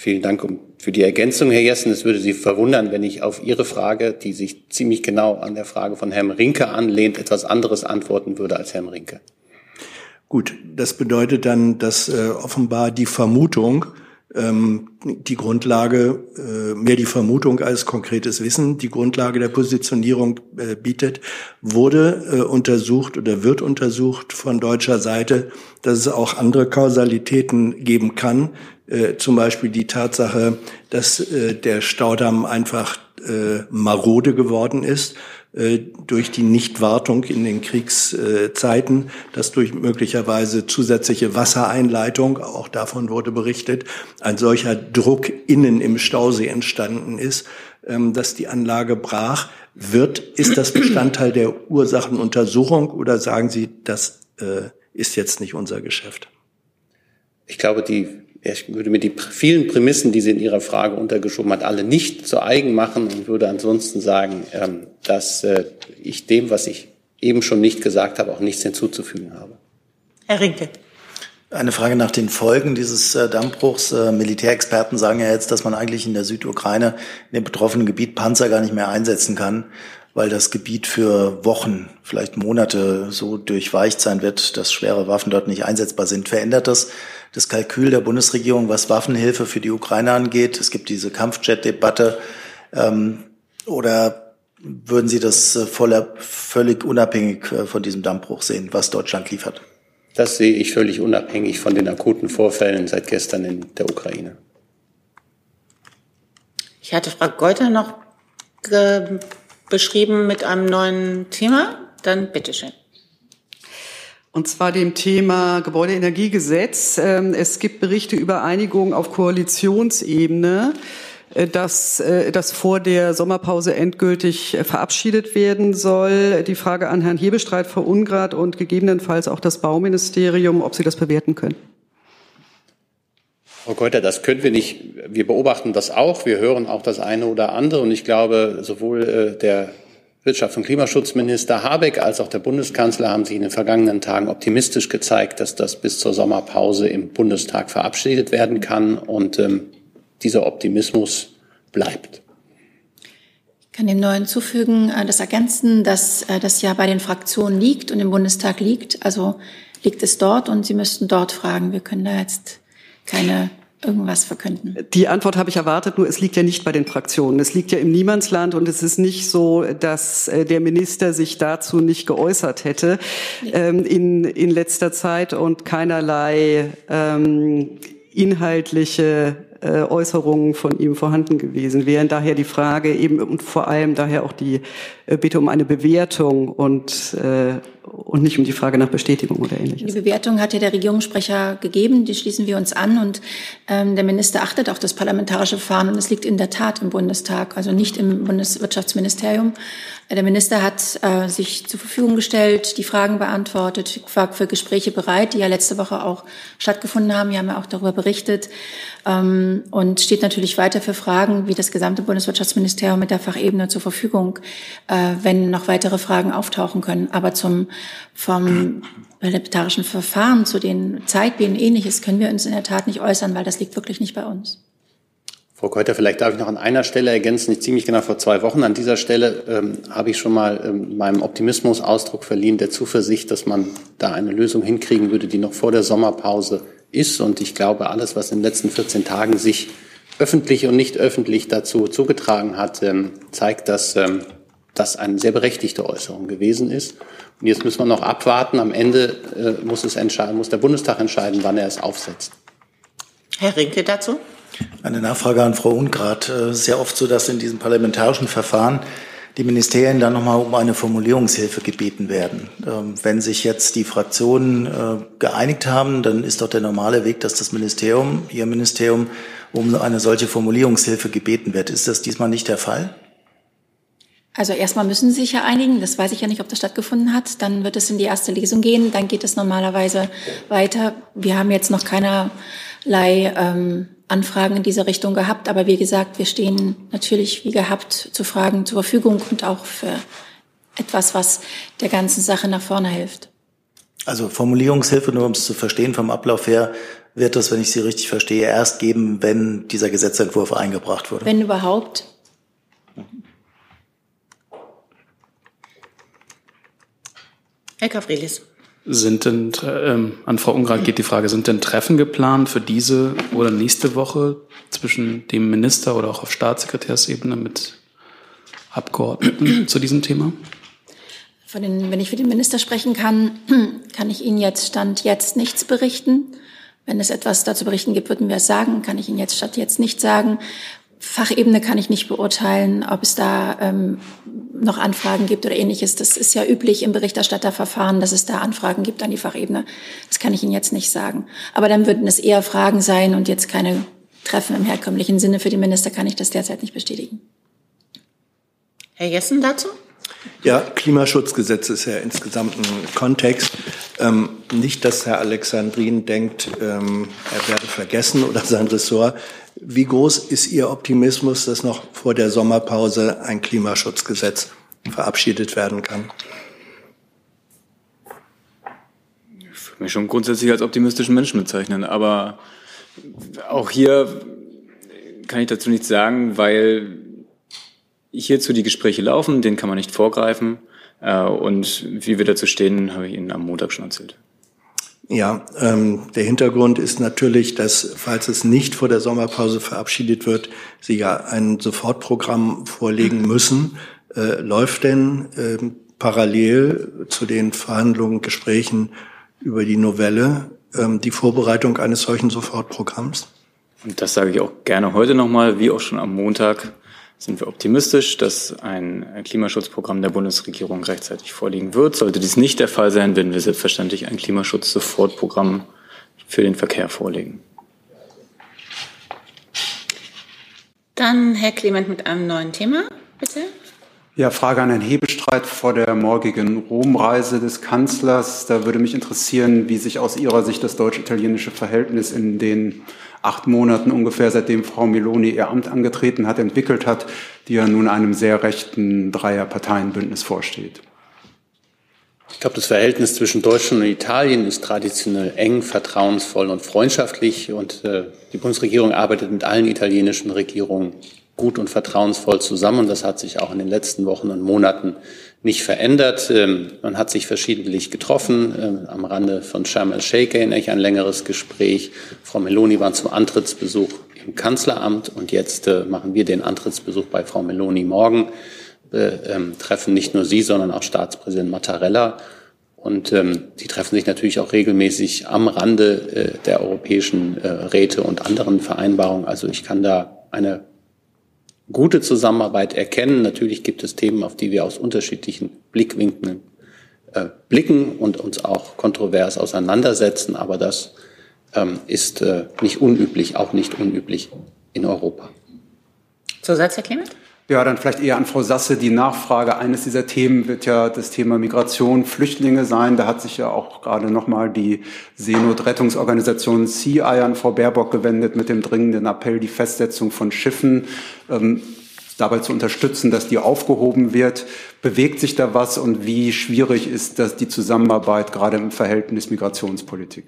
Vielen Dank für die Ergänzung, Herr Jessen. Es würde Sie verwundern, wenn ich auf Ihre Frage, die sich ziemlich genau an der Frage von Herrn Rinke anlehnt, etwas anderes antworten würde als Herrn Rinke. Gut, das bedeutet dann, dass äh, offenbar die Vermutung, ähm, die Grundlage, äh, mehr die Vermutung als konkretes Wissen, die Grundlage der Positionierung äh, bietet, wurde äh, untersucht oder wird untersucht von deutscher Seite, dass es auch andere Kausalitäten geben kann, äh, zum Beispiel die Tatsache, dass äh, der Staudamm einfach äh, marode geworden ist äh, durch die Nichtwartung in den Kriegszeiten, dass durch möglicherweise zusätzliche Wassereinleitung, auch davon wurde berichtet, ein solcher Druck innen im Stausee entstanden ist, ähm, dass die Anlage brach. Wird, ist das Bestandteil der Ursachenuntersuchung oder sagen Sie, das äh, ist jetzt nicht unser Geschäft? Ich glaube, die, ich würde mir die vielen Prämissen, die Sie in Ihrer Frage untergeschoben hat, alle nicht zu eigen machen und würde ansonsten sagen, ähm, dass äh, ich dem, was ich eben schon nicht gesagt habe, auch nichts hinzuzufügen habe. Herr Rinke. Eine Frage nach den Folgen dieses äh, Dammbruchs. Äh, Militärexperten sagen ja jetzt, dass man eigentlich in der Südukraine, in dem betroffenen Gebiet, Panzer gar nicht mehr einsetzen kann, weil das Gebiet für Wochen, vielleicht Monate so durchweicht sein wird, dass schwere Waffen dort nicht einsetzbar sind. Verändert das das Kalkül der Bundesregierung, was Waffenhilfe für die Ukraine angeht? Es gibt diese Kampfjet-Debatte. Ähm, oder würden Sie das äh, voller, völlig unabhängig äh, von diesem Dammbruch sehen, was Deutschland liefert? Das sehe ich völlig unabhängig von den akuten Vorfällen seit gestern in der Ukraine. Ich hatte Frau Geuter noch beschrieben mit einem neuen Thema. Dann bitteschön. Und zwar dem Thema Gebäudeenergiegesetz. Ähm, es gibt Berichte über Einigung auf Koalitionsebene. Äh, dass äh, das vor der Sommerpause endgültig äh, verabschiedet werden soll. Die Frage an Herrn Hebestreit, Frau Ungrad und gegebenenfalls auch das Bauministerium, ob Sie das bewerten können. Frau Keuter, das können wir nicht. Wir beobachten das auch. Wir hören auch das eine oder andere. Und ich glaube, sowohl der Wirtschafts- und Klimaschutzminister Habeck als auch der Bundeskanzler haben sich in den vergangenen Tagen optimistisch gezeigt, dass das bis zur Sommerpause im Bundestag verabschiedet werden kann. Und ähm, dieser Optimismus bleibt. Ich kann dem Neuen hinzufügen, äh, das ergänzen, dass äh, das ja bei den Fraktionen liegt und im Bundestag liegt. Also liegt es dort und Sie müssten dort fragen. Wir können da jetzt keine irgendwas verkünden. Die Antwort habe ich erwartet, nur es liegt ja nicht bei den Fraktionen. Es liegt ja im Niemandsland und es ist nicht so, dass äh, der Minister sich dazu nicht geäußert hätte ähm, in, in letzter Zeit und keinerlei ähm, inhaltliche äh, Äußerungen von ihm vorhanden gewesen wären. Daher die Frage eben und vor allem daher auch die äh, Bitte um eine Bewertung und, äh, und nicht um die Frage nach Bestätigung oder ähnliches. Die Bewertung hat ja der Regierungssprecher gegeben, die schließen wir uns an und ähm, der Minister achtet auf das parlamentarische Verfahren und es liegt in der Tat im Bundestag, also nicht im Bundeswirtschaftsministerium. Der Minister hat äh, sich zur Verfügung gestellt, die Fragen beantwortet, war für Gespräche bereit, die ja letzte Woche auch stattgefunden haben. Wir haben ja auch darüber berichtet ähm, und steht natürlich weiter für Fragen wie das gesamte Bundeswirtschaftsministerium mit der Fachebene zur Verfügung, äh, wenn noch weitere Fragen auftauchen können. Aber zum vom parlamentarischen Verfahren, zu den Zeitplänen ähnliches können wir uns in der Tat nicht äußern, weil das liegt wirklich nicht bei uns. Frau Keuter, vielleicht darf ich noch an einer Stelle ergänzen. Ich ziemlich genau vor zwei Wochen an dieser Stelle ähm, habe ich schon mal ähm, meinem Optimismus Ausdruck verliehen, der Zuversicht, dass man da eine Lösung hinkriegen würde, die noch vor der Sommerpause ist. Und ich glaube, alles, was in den letzten 14 Tagen sich öffentlich und nicht öffentlich dazu zugetragen hat, ähm, zeigt, dass ähm, das eine sehr berechtigte Äußerung gewesen ist. Und jetzt müssen wir noch abwarten. Am Ende äh, muss, es entscheiden, muss der Bundestag entscheiden, wann er es aufsetzt. Herr Rinke dazu? Eine Nachfrage an Frau Ungrad. Es ist ja oft so, dass in diesem parlamentarischen Verfahren die Ministerien dann nochmal um eine Formulierungshilfe gebeten werden. Ähm, wenn sich jetzt die Fraktionen äh, geeinigt haben, dann ist doch der normale Weg, dass das Ministerium, Ihr Ministerium, um eine solche Formulierungshilfe gebeten wird. Ist das diesmal nicht der Fall? Also erstmal müssen Sie sich ja einigen. Das weiß ich ja nicht, ob das stattgefunden hat. Dann wird es in die erste Lesung gehen. Dann geht es normalerweise weiter. Wir haben jetzt noch keinerlei ähm, Anfragen in dieser Richtung gehabt. Aber wie gesagt, wir stehen natürlich wie gehabt zu Fragen zur Verfügung und auch für etwas, was der ganzen Sache nach vorne hilft. Also Formulierungshilfe, nur um es zu verstehen vom Ablauf her, wird es, wenn ich Sie richtig verstehe, erst geben, wenn dieser Gesetzentwurf eingebracht wurde. Wenn überhaupt. Herr Kavrelis. Sind denn, ähm, an Frau Ungrad geht die Frage, sind denn Treffen geplant für diese oder nächste Woche zwischen dem Minister oder auch auf Staatssekretärsebene mit Abgeordneten zu diesem Thema? Von den, wenn ich für den Minister sprechen kann, [CLEARS THROAT] kann ich Ihnen jetzt Stand jetzt nichts berichten. Wenn es etwas dazu berichten gibt, würden wir es sagen, kann ich Ihnen jetzt statt jetzt nicht sagen. Fachebene kann ich nicht beurteilen, ob es da ähm, noch Anfragen gibt oder ähnliches. Das ist ja üblich im Berichterstatterverfahren, dass es da Anfragen gibt an die Fachebene. Das kann ich Ihnen jetzt nicht sagen. Aber dann würden es eher Fragen sein und jetzt keine Treffen im herkömmlichen Sinne. Für den Minister kann ich das derzeit nicht bestätigen. Herr Jessen dazu? Ja, Klimaschutzgesetz ist ja insgesamt ein Kontext. Ähm, nicht, dass Herr Alexandrin denkt, ähm, er werde vergessen oder sein Ressort. Wie groß ist Ihr Optimismus, dass noch vor der Sommerpause ein Klimaschutzgesetz verabschiedet werden kann? Ich würde mich schon grundsätzlich als optimistischen Menschen bezeichnen, aber auch hier kann ich dazu nichts sagen, weil hierzu die Gespräche laufen, denen kann man nicht vorgreifen. Äh, und wie wir dazu stehen, habe ich Ihnen am Montag schon erzählt. Ja, ähm, der Hintergrund ist natürlich, dass, falls es nicht vor der Sommerpause verabschiedet wird, Sie ja ein Sofortprogramm vorlegen müssen. Äh, läuft denn äh, parallel zu den Verhandlungen, Gesprächen über die Novelle ähm, die Vorbereitung eines solchen Sofortprogramms? Und das sage ich auch gerne heute nochmal, wie auch schon am Montag sind wir optimistisch, dass ein Klimaschutzprogramm der Bundesregierung rechtzeitig vorliegen wird. Sollte dies nicht der Fall sein, werden wir selbstverständlich ein Klimaschutz-Sofortprogramm für den Verkehr vorlegen. Dann Herr Clement mit einem neuen Thema, bitte. Ja, Frage an Herrn Hebestreit vor der morgigen Romreise des Kanzlers. Da würde mich interessieren, wie sich aus Ihrer Sicht das deutsch-italienische Verhältnis in den acht Monaten ungefähr, seitdem Frau Meloni ihr Amt angetreten hat, entwickelt hat, die ja nun einem sehr rechten Dreierparteienbündnis vorsteht. Ich glaube, das Verhältnis zwischen Deutschland und Italien ist traditionell eng, vertrauensvoll und freundschaftlich. Und äh, die Bundesregierung arbeitet mit allen italienischen Regierungen gut und vertrauensvoll zusammen. Das hat sich auch in den letzten Wochen und Monaten nicht verändert. Ähm, man hat sich verschiedentlich getroffen. Ähm, am Rande von Sharm el-Sheikh erinnere ich ein längeres Gespräch. Frau Meloni war zum Antrittsbesuch im Kanzleramt und jetzt äh, machen wir den Antrittsbesuch bei Frau Meloni morgen. Wir ähm, treffen nicht nur Sie, sondern auch Staatspräsident Mattarella. Und ähm, sie treffen sich natürlich auch regelmäßig am Rande äh, der europäischen äh, Räte und anderen Vereinbarungen. Also ich kann da eine gute Zusammenarbeit erkennen. Natürlich gibt es Themen, auf die wir aus unterschiedlichen Blickwinkeln äh, blicken und uns auch kontrovers auseinandersetzen. Aber das ähm, ist äh, nicht unüblich, auch nicht unüblich in Europa. Zusatz, Herr Clement? Ja, dann vielleicht eher an Frau Sasse. Die Nachfrage eines dieser Themen wird ja das Thema Migration, Flüchtlinge sein. Da hat sich ja auch gerade nochmal die Seenotrettungsorganisation Sea an Frau Baerbock gewendet mit dem dringenden Appell, die Festsetzung von Schiffen ähm, dabei zu unterstützen, dass die aufgehoben wird. Bewegt sich da was und wie schwierig ist das die Zusammenarbeit gerade im Verhältnis Migrationspolitik?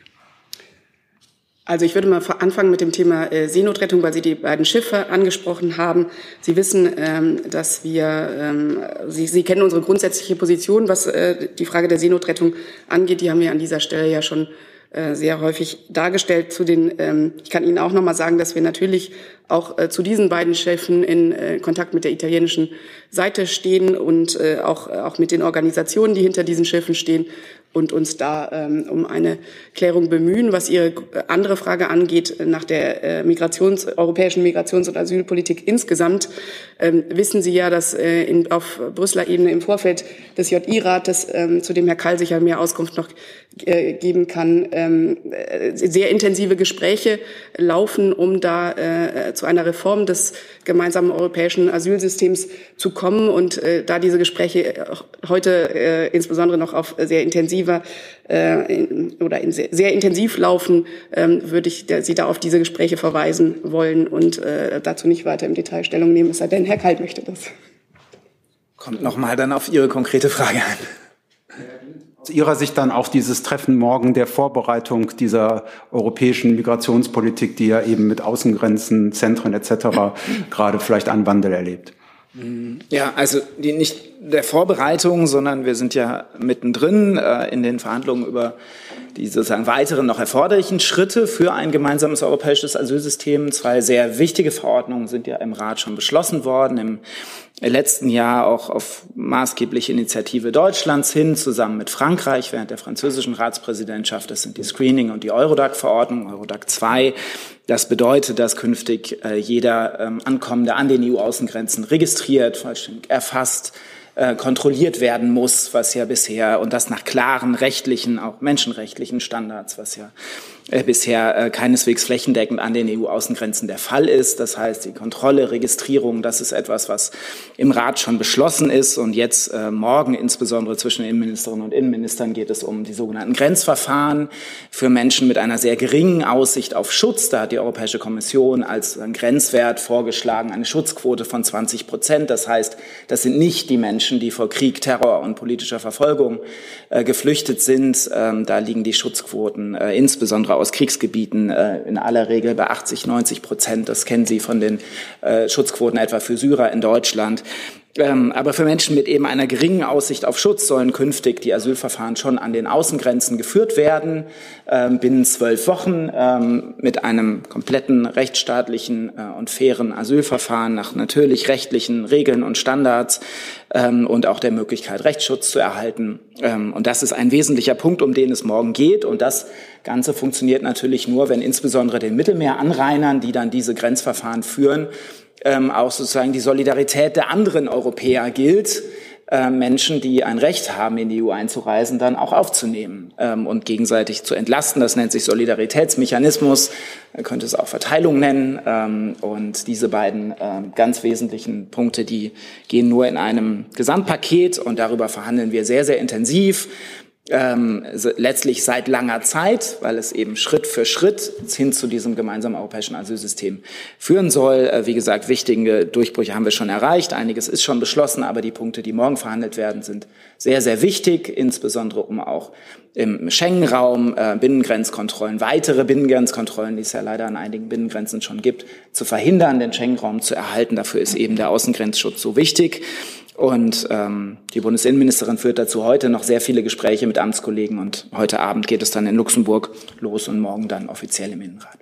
Also ich würde mal anfangen mit dem Thema äh, Seenotrettung, weil Sie die beiden Schiffe angesprochen haben. Sie wissen, ähm, dass wir, ähm, Sie, Sie kennen unsere grundsätzliche Position, was äh, die Frage der Seenotrettung angeht. Die haben wir an dieser Stelle ja schon äh, sehr häufig dargestellt. Zu den, ähm, ich kann Ihnen auch noch mal sagen, dass wir natürlich auch zu diesen beiden Schiffen in Kontakt mit der italienischen Seite stehen und auch, auch mit den Organisationen, die hinter diesen Schiffen stehen und uns da ähm, um eine Klärung bemühen. Was Ihre andere Frage angeht, nach der äh, Migrations-, europäischen Migrations- und Asylpolitik insgesamt, ähm, wissen Sie ja, dass äh, in, auf Brüsseler Ebene im Vorfeld des JI-Rates, ähm, zu dem Herr Kall sicher mehr Auskunft noch äh, geben kann, ähm, äh, sehr intensive Gespräche laufen, um da äh, zu einer Reform des gemeinsamen europäischen Asylsystems zu kommen. Und äh, da diese Gespräche heute äh, insbesondere noch auf sehr intensiver äh, in, oder in sehr, sehr, intensiv laufen, ähm, würde ich der, Sie da auf diese Gespräche verweisen wollen und äh, dazu nicht weiter im Detail Stellung nehmen, es sei denn, Herr Kalt möchte das. Kommt nochmal dann auf Ihre konkrete Frage an aus Ihrer Sicht dann auch dieses Treffen morgen der Vorbereitung dieser europäischen Migrationspolitik, die ja eben mit Außengrenzen, Zentren etc. gerade vielleicht einen Wandel erlebt? Ja, also die, nicht der Vorbereitung, sondern wir sind ja mittendrin äh, in den Verhandlungen über die sozusagen weiteren noch erforderlichen Schritte für ein gemeinsames europäisches Asylsystem. Zwei sehr wichtige Verordnungen sind ja im Rat schon beschlossen worden, im letzten Jahr auch auf maßgebliche Initiative Deutschlands hin, zusammen mit Frankreich während der französischen Ratspräsidentschaft. Das sind die Screening- und die Eurodac-Verordnung, Eurodac 2. Das bedeutet, dass künftig äh, jeder ähm, Ankommende an den EU-Außengrenzen registriert, vollständig erfasst, äh, kontrolliert werden muss, was ja bisher und das nach klaren rechtlichen, auch menschenrechtlichen Standards, was ja bisher äh, keineswegs flächendeckend an den EU-Außengrenzen der Fall ist. Das heißt, die Kontrolle, Registrierung, das ist etwas, was im Rat schon beschlossen ist. Und jetzt äh, morgen, insbesondere zwischen Innenministerinnen und Innenministern, geht es um die sogenannten Grenzverfahren für Menschen mit einer sehr geringen Aussicht auf Schutz. Da hat die Europäische Kommission als Grenzwert vorgeschlagen eine Schutzquote von 20 Prozent. Das heißt, das sind nicht die Menschen, die vor Krieg, Terror und politischer Verfolgung äh, geflüchtet sind. Ähm, da liegen die Schutzquoten äh, insbesondere aus Kriegsgebieten äh, in aller Regel bei 80, 90 Prozent. Das kennen Sie von den äh, Schutzquoten etwa für Syrer in Deutschland. Ähm, aber für Menschen mit eben einer geringen Aussicht auf Schutz sollen künftig die Asylverfahren schon an den Außengrenzen geführt werden, ähm, binnen zwölf Wochen ähm, mit einem kompletten rechtsstaatlichen äh, und fairen Asylverfahren nach natürlich rechtlichen Regeln und Standards ähm, und auch der Möglichkeit, Rechtsschutz zu erhalten. Ähm, und das ist ein wesentlicher Punkt, um den es morgen geht. Und das Ganze funktioniert natürlich nur, wenn insbesondere den Mittelmeeranrainern, die dann diese Grenzverfahren führen, ähm, auch sozusagen die Solidarität der anderen Europäer gilt, äh, Menschen, die ein Recht haben, in die EU einzureisen, dann auch aufzunehmen ähm, und gegenseitig zu entlasten. Das nennt sich Solidaritätsmechanismus, man könnte es auch Verteilung nennen. Ähm, und diese beiden ähm, ganz wesentlichen Punkte, die gehen nur in einem Gesamtpaket und darüber verhandeln wir sehr, sehr intensiv ähm, letztlich seit langer Zeit, weil es eben Schritt für Schritt hin zu diesem gemeinsamen europäischen Asylsystem führen soll. Äh, wie gesagt, wichtige Durchbrüche haben wir schon erreicht. Einiges ist schon beschlossen, aber die Punkte, die morgen verhandelt werden, sind sehr, sehr wichtig, insbesondere um auch im Schengen-Raum äh, Binnengrenzkontrollen, weitere Binnengrenzkontrollen, die es ja leider an einigen Binnengrenzen schon gibt, zu verhindern, den Schengen-Raum zu erhalten. Dafür ist eben der Außengrenzschutz so wichtig. Und ähm, die Bundesinnenministerin führt dazu heute noch sehr viele Gespräche mit Amtskollegen und heute Abend geht es dann in Luxemburg los und morgen dann offiziell im Innenrat.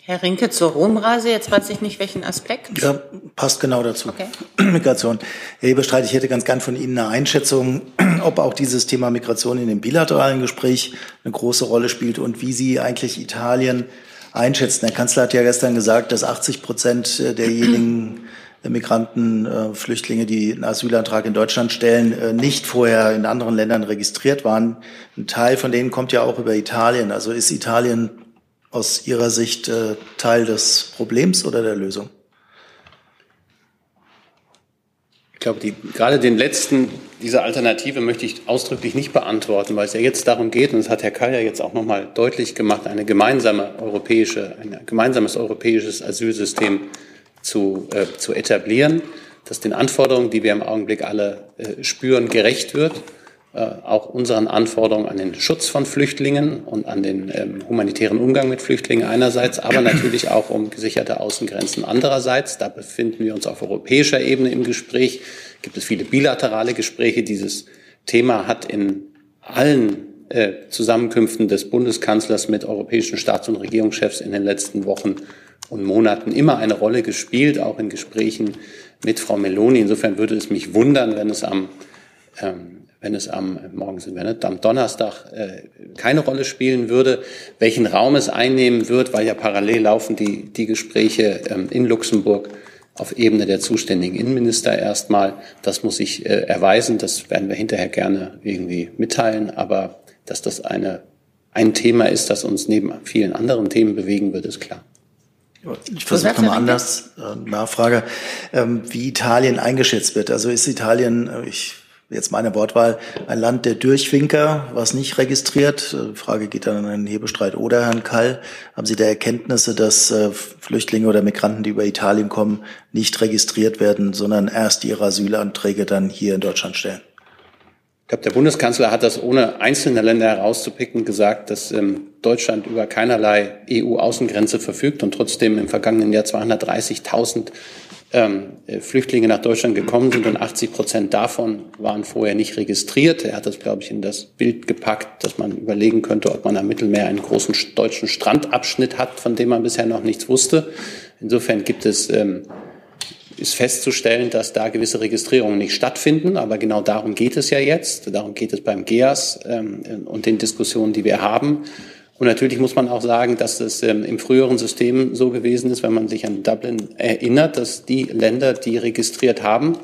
Herr Rinke zur Romreise, jetzt weiß ich nicht, welchen Aspekt. Ja, passt genau dazu. Okay. [CLEARS THROAT] Migration. Herr Hebestreit, ich hätte ganz gern von Ihnen eine Einschätzung, [CLEARS THROAT] ob auch dieses Thema Migration in dem bilateralen Gespräch eine große Rolle spielt und wie Sie eigentlich Italien einschätzen. Der Kanzler hat ja gestern gesagt, dass 80 Prozent derjenigen [CLEARS THROAT] Migranten, äh, Flüchtlinge, die einen Asylantrag in Deutschland stellen, äh, nicht vorher in anderen Ländern registriert waren. Ein Teil von denen kommt ja auch über Italien. Also ist Italien aus Ihrer Sicht äh, Teil des Problems oder der Lösung? Ich glaube, die, gerade den letzten dieser Alternative möchte ich ausdrücklich nicht beantworten, weil es ja jetzt darum geht, und das hat Herr Kaya jetzt auch nochmal deutlich gemacht, eine gemeinsame europäische, ein gemeinsames europäisches Asylsystem zu, äh, zu etablieren, das den Anforderungen, die wir im Augenblick alle äh, spüren, gerecht wird, äh, auch unseren Anforderungen an den Schutz von Flüchtlingen und an den ähm, humanitären Umgang mit Flüchtlingen einerseits, aber natürlich auch um gesicherte Außengrenzen andererseits. Da befinden wir uns auf europäischer Ebene im Gespräch. Gibt es viele bilaterale Gespräche. Dieses Thema hat in allen äh, Zusammenkünften des Bundeskanzlers mit europäischen Staats- und Regierungschefs in den letzten Wochen und Monaten immer eine Rolle gespielt, auch in Gesprächen mit Frau Meloni. Insofern würde es mich wundern, wenn es am, ähm, wenn es am, morgen sind wir nicht, am Donnerstag äh, keine Rolle spielen würde, welchen Raum es einnehmen wird, weil ja parallel laufen die, die Gespräche ähm, in Luxemburg auf Ebene der zuständigen Innenminister erstmal. Das muss sich äh, erweisen, das werden wir hinterher gerne irgendwie mitteilen, aber dass das eine, ein Thema ist, das uns neben vielen anderen Themen bewegen wird, ist klar. Ich versuche nochmal anders äh, Nachfrage, ähm, wie Italien eingeschätzt wird. Also ist Italien, äh, ich jetzt meine Wortwahl, ein Land der Durchwinker, was nicht registriert? Äh, die Frage geht dann an Herrn Hebestreit oder Herrn Kall. Haben Sie da Erkenntnisse, dass äh, Flüchtlinge oder Migranten, die über Italien kommen, nicht registriert werden, sondern erst ihre Asylanträge dann hier in Deutschland stellen? Ich glaube, der Bundeskanzler hat das ohne einzelne Länder herauszupicken gesagt, dass ähm, Deutschland über keinerlei EU-Außengrenze verfügt und trotzdem im vergangenen Jahr 230.000 ähm, äh, Flüchtlinge nach Deutschland gekommen sind und 80 Prozent davon waren vorher nicht registriert. Er hat das, glaube ich, in das Bild gepackt, dass man überlegen könnte, ob man am Mittelmeer einen großen deutschen Strandabschnitt hat, von dem man bisher noch nichts wusste. Insofern gibt es ähm, ist festzustellen, dass da gewisse Registrierungen nicht stattfinden. Aber genau darum geht es ja jetzt. Darum geht es beim GEAS ähm, und den Diskussionen, die wir haben. Und natürlich muss man auch sagen, dass es ähm, im früheren System so gewesen ist, wenn man sich an Dublin erinnert, dass die Länder, die registriert haben,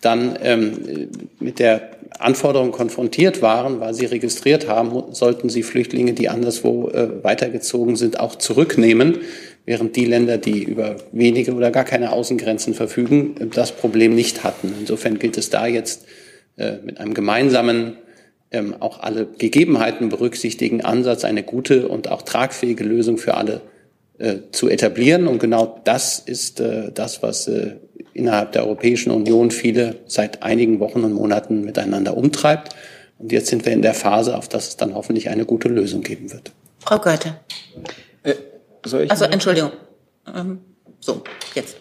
dann ähm, mit der Anforderungen konfrontiert waren, weil sie registriert haben, sollten sie Flüchtlinge, die anderswo äh, weitergezogen sind, auch zurücknehmen, während die Länder, die über wenige oder gar keine Außengrenzen verfügen, das Problem nicht hatten. Insofern gilt es da jetzt äh, mit einem gemeinsamen, ähm, auch alle Gegebenheiten berücksichtigen Ansatz, eine gute und auch tragfähige Lösung für alle äh, zu etablieren. Und genau das ist äh, das, was innerhalb der Europäischen Union viele seit einigen Wochen und Monaten miteinander umtreibt. Und jetzt sind wir in der Phase, auf das es dann hoffentlich eine gute Lösung geben wird. Frau Goethe. Soll ich also Entschuldigung. Ähm, so, jetzt.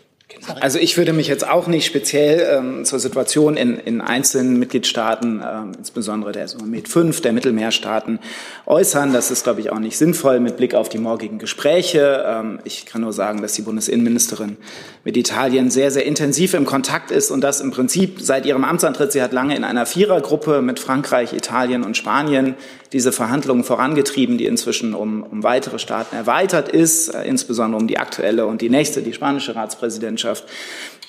Also ich würde mich jetzt auch nicht speziell ähm, zur Situation in, in einzelnen Mitgliedstaaten, ähm, insbesondere der Med 5, der Mittelmeerstaaten, äußern. Das ist, glaube ich, auch nicht sinnvoll mit Blick auf die morgigen Gespräche. Ähm, ich kann nur sagen, dass die Bundesinnenministerin mit Italien sehr, sehr intensiv im Kontakt ist und das im Prinzip seit ihrem Amtsantritt, sie hat lange in einer Vierergruppe mit Frankreich, Italien und Spanien diese Verhandlungen vorangetrieben, die inzwischen um, um weitere Staaten erweitert ist, äh, insbesondere um die aktuelle und die nächste, die spanische Ratspräsidentschaft.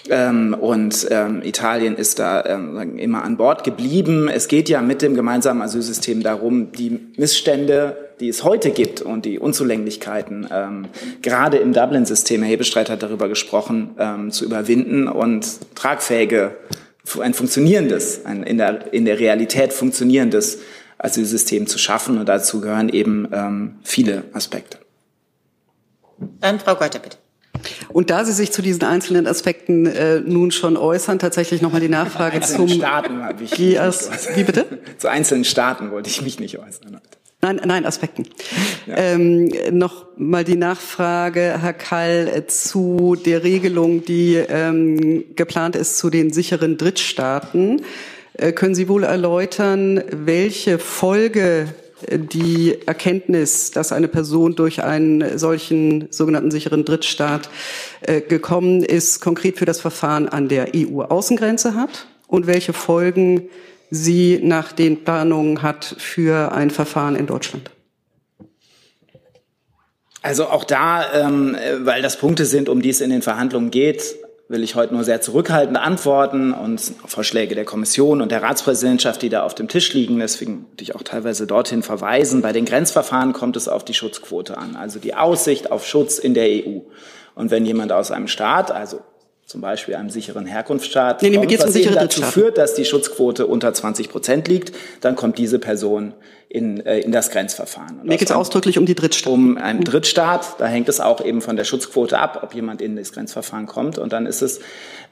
Ähm, und ähm, Italien ist da ähm, immer an Bord geblieben. Es geht ja mit dem gemeinsamen Asylsystem darum, die Missstände, die es heute gibt und die Unzulänglichkeiten, ähm, gerade im Dublin-System, Herr Hebestreit hat darüber gesprochen, ähm, zu überwinden und tragfähige, ein funktionierendes, ein in, der, in der Realität funktionierendes Asylsystem zu schaffen. Und dazu gehören eben ähm, viele Aspekte. Dann Frau Goethe, bitte. Und da Sie sich zu diesen einzelnen Aspekten äh, nun schon äußern, tatsächlich nochmal die Nachfrage zum Staaten habe ich wie, als, wie bitte? Zu einzelnen Staaten wollte ich mich nicht äußern. Nein, nein, Aspekten. Ja. Ähm, noch mal die Nachfrage, Herr Kall, zu der Regelung, die ähm, geplant ist zu den sicheren Drittstaaten. Äh, können Sie wohl erläutern, welche Folge die Erkenntnis, dass eine Person durch einen solchen sogenannten sicheren Drittstaat äh, gekommen ist, konkret für das Verfahren an der EU-Außengrenze hat und welche Folgen sie nach den Planungen hat für ein Verfahren in Deutschland. Also auch da, ähm, weil das Punkte sind, um die es in den Verhandlungen geht, will ich heute nur sehr zurückhaltend antworten und Vorschläge der Kommission und der Ratspräsidentschaft, die da auf dem Tisch liegen, deswegen würde ich auch teilweise dorthin verweisen. Bei den Grenzverfahren kommt es auf die Schutzquote an, also die Aussicht auf Schutz in der EU. Und wenn jemand aus einem Staat, also zum Beispiel einem sicheren Herkunftsstaat, nee, nee, kommt, was eben dazu führt, dass die Schutzquote unter 20 Prozent liegt, dann kommt diese Person in, äh, in das Grenzverfahren. Und Mir geht es ausdrücklich um die Drittstaat. Um einen Drittstaat, da hängt es auch eben von der Schutzquote ab, ob jemand in das Grenzverfahren kommt. Und dann ist es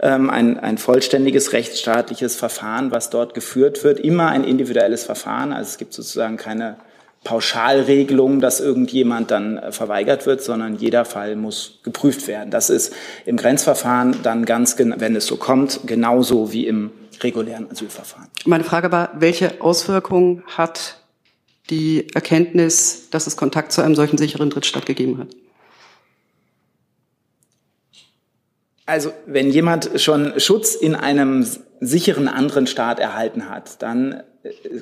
ähm, ein, ein vollständiges rechtsstaatliches Verfahren, was dort geführt wird, immer ein individuelles Verfahren. Also es gibt sozusagen keine Pauschalregelung, dass irgendjemand dann äh, verweigert wird, sondern jeder Fall muss geprüft werden. Das ist im Grenzverfahren dann ganz, wenn es so kommt, genauso wie im regulären Asylverfahren. Meine Frage war, welche Auswirkungen hat die Erkenntnis, dass es Kontakt zu einem solchen sicheren Drittstaat gegeben hat? Also wenn jemand schon Schutz in einem sicheren anderen Staat erhalten hat, dann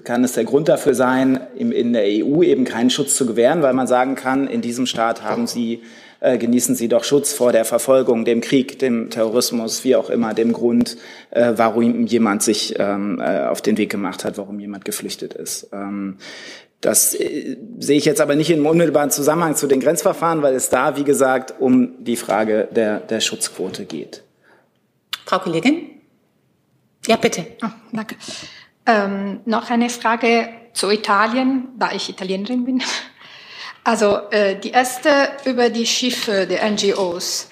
kann es der Grund dafür sein, in der EU eben keinen Schutz zu gewähren, weil man sagen kann, in diesem Staat haben Sie, äh, genießen Sie doch Schutz vor der Verfolgung, dem Krieg, dem Terrorismus, wie auch immer, dem Grund, äh, warum jemand sich ähm, äh, auf den Weg gemacht hat, warum jemand geflüchtet ist. Ähm, das äh, sehe ich jetzt aber nicht im unmittelbaren Zusammenhang zu den Grenzverfahren, weil es da, wie gesagt, um die Frage der, der Schutzquote geht. Frau Kollegin? Ja, bitte. Oh, danke. Ähm, noch eine Frage zu Italien, da ich Italienerin bin. [LAUGHS] Also äh, die erste über die Schiffe der NGOs.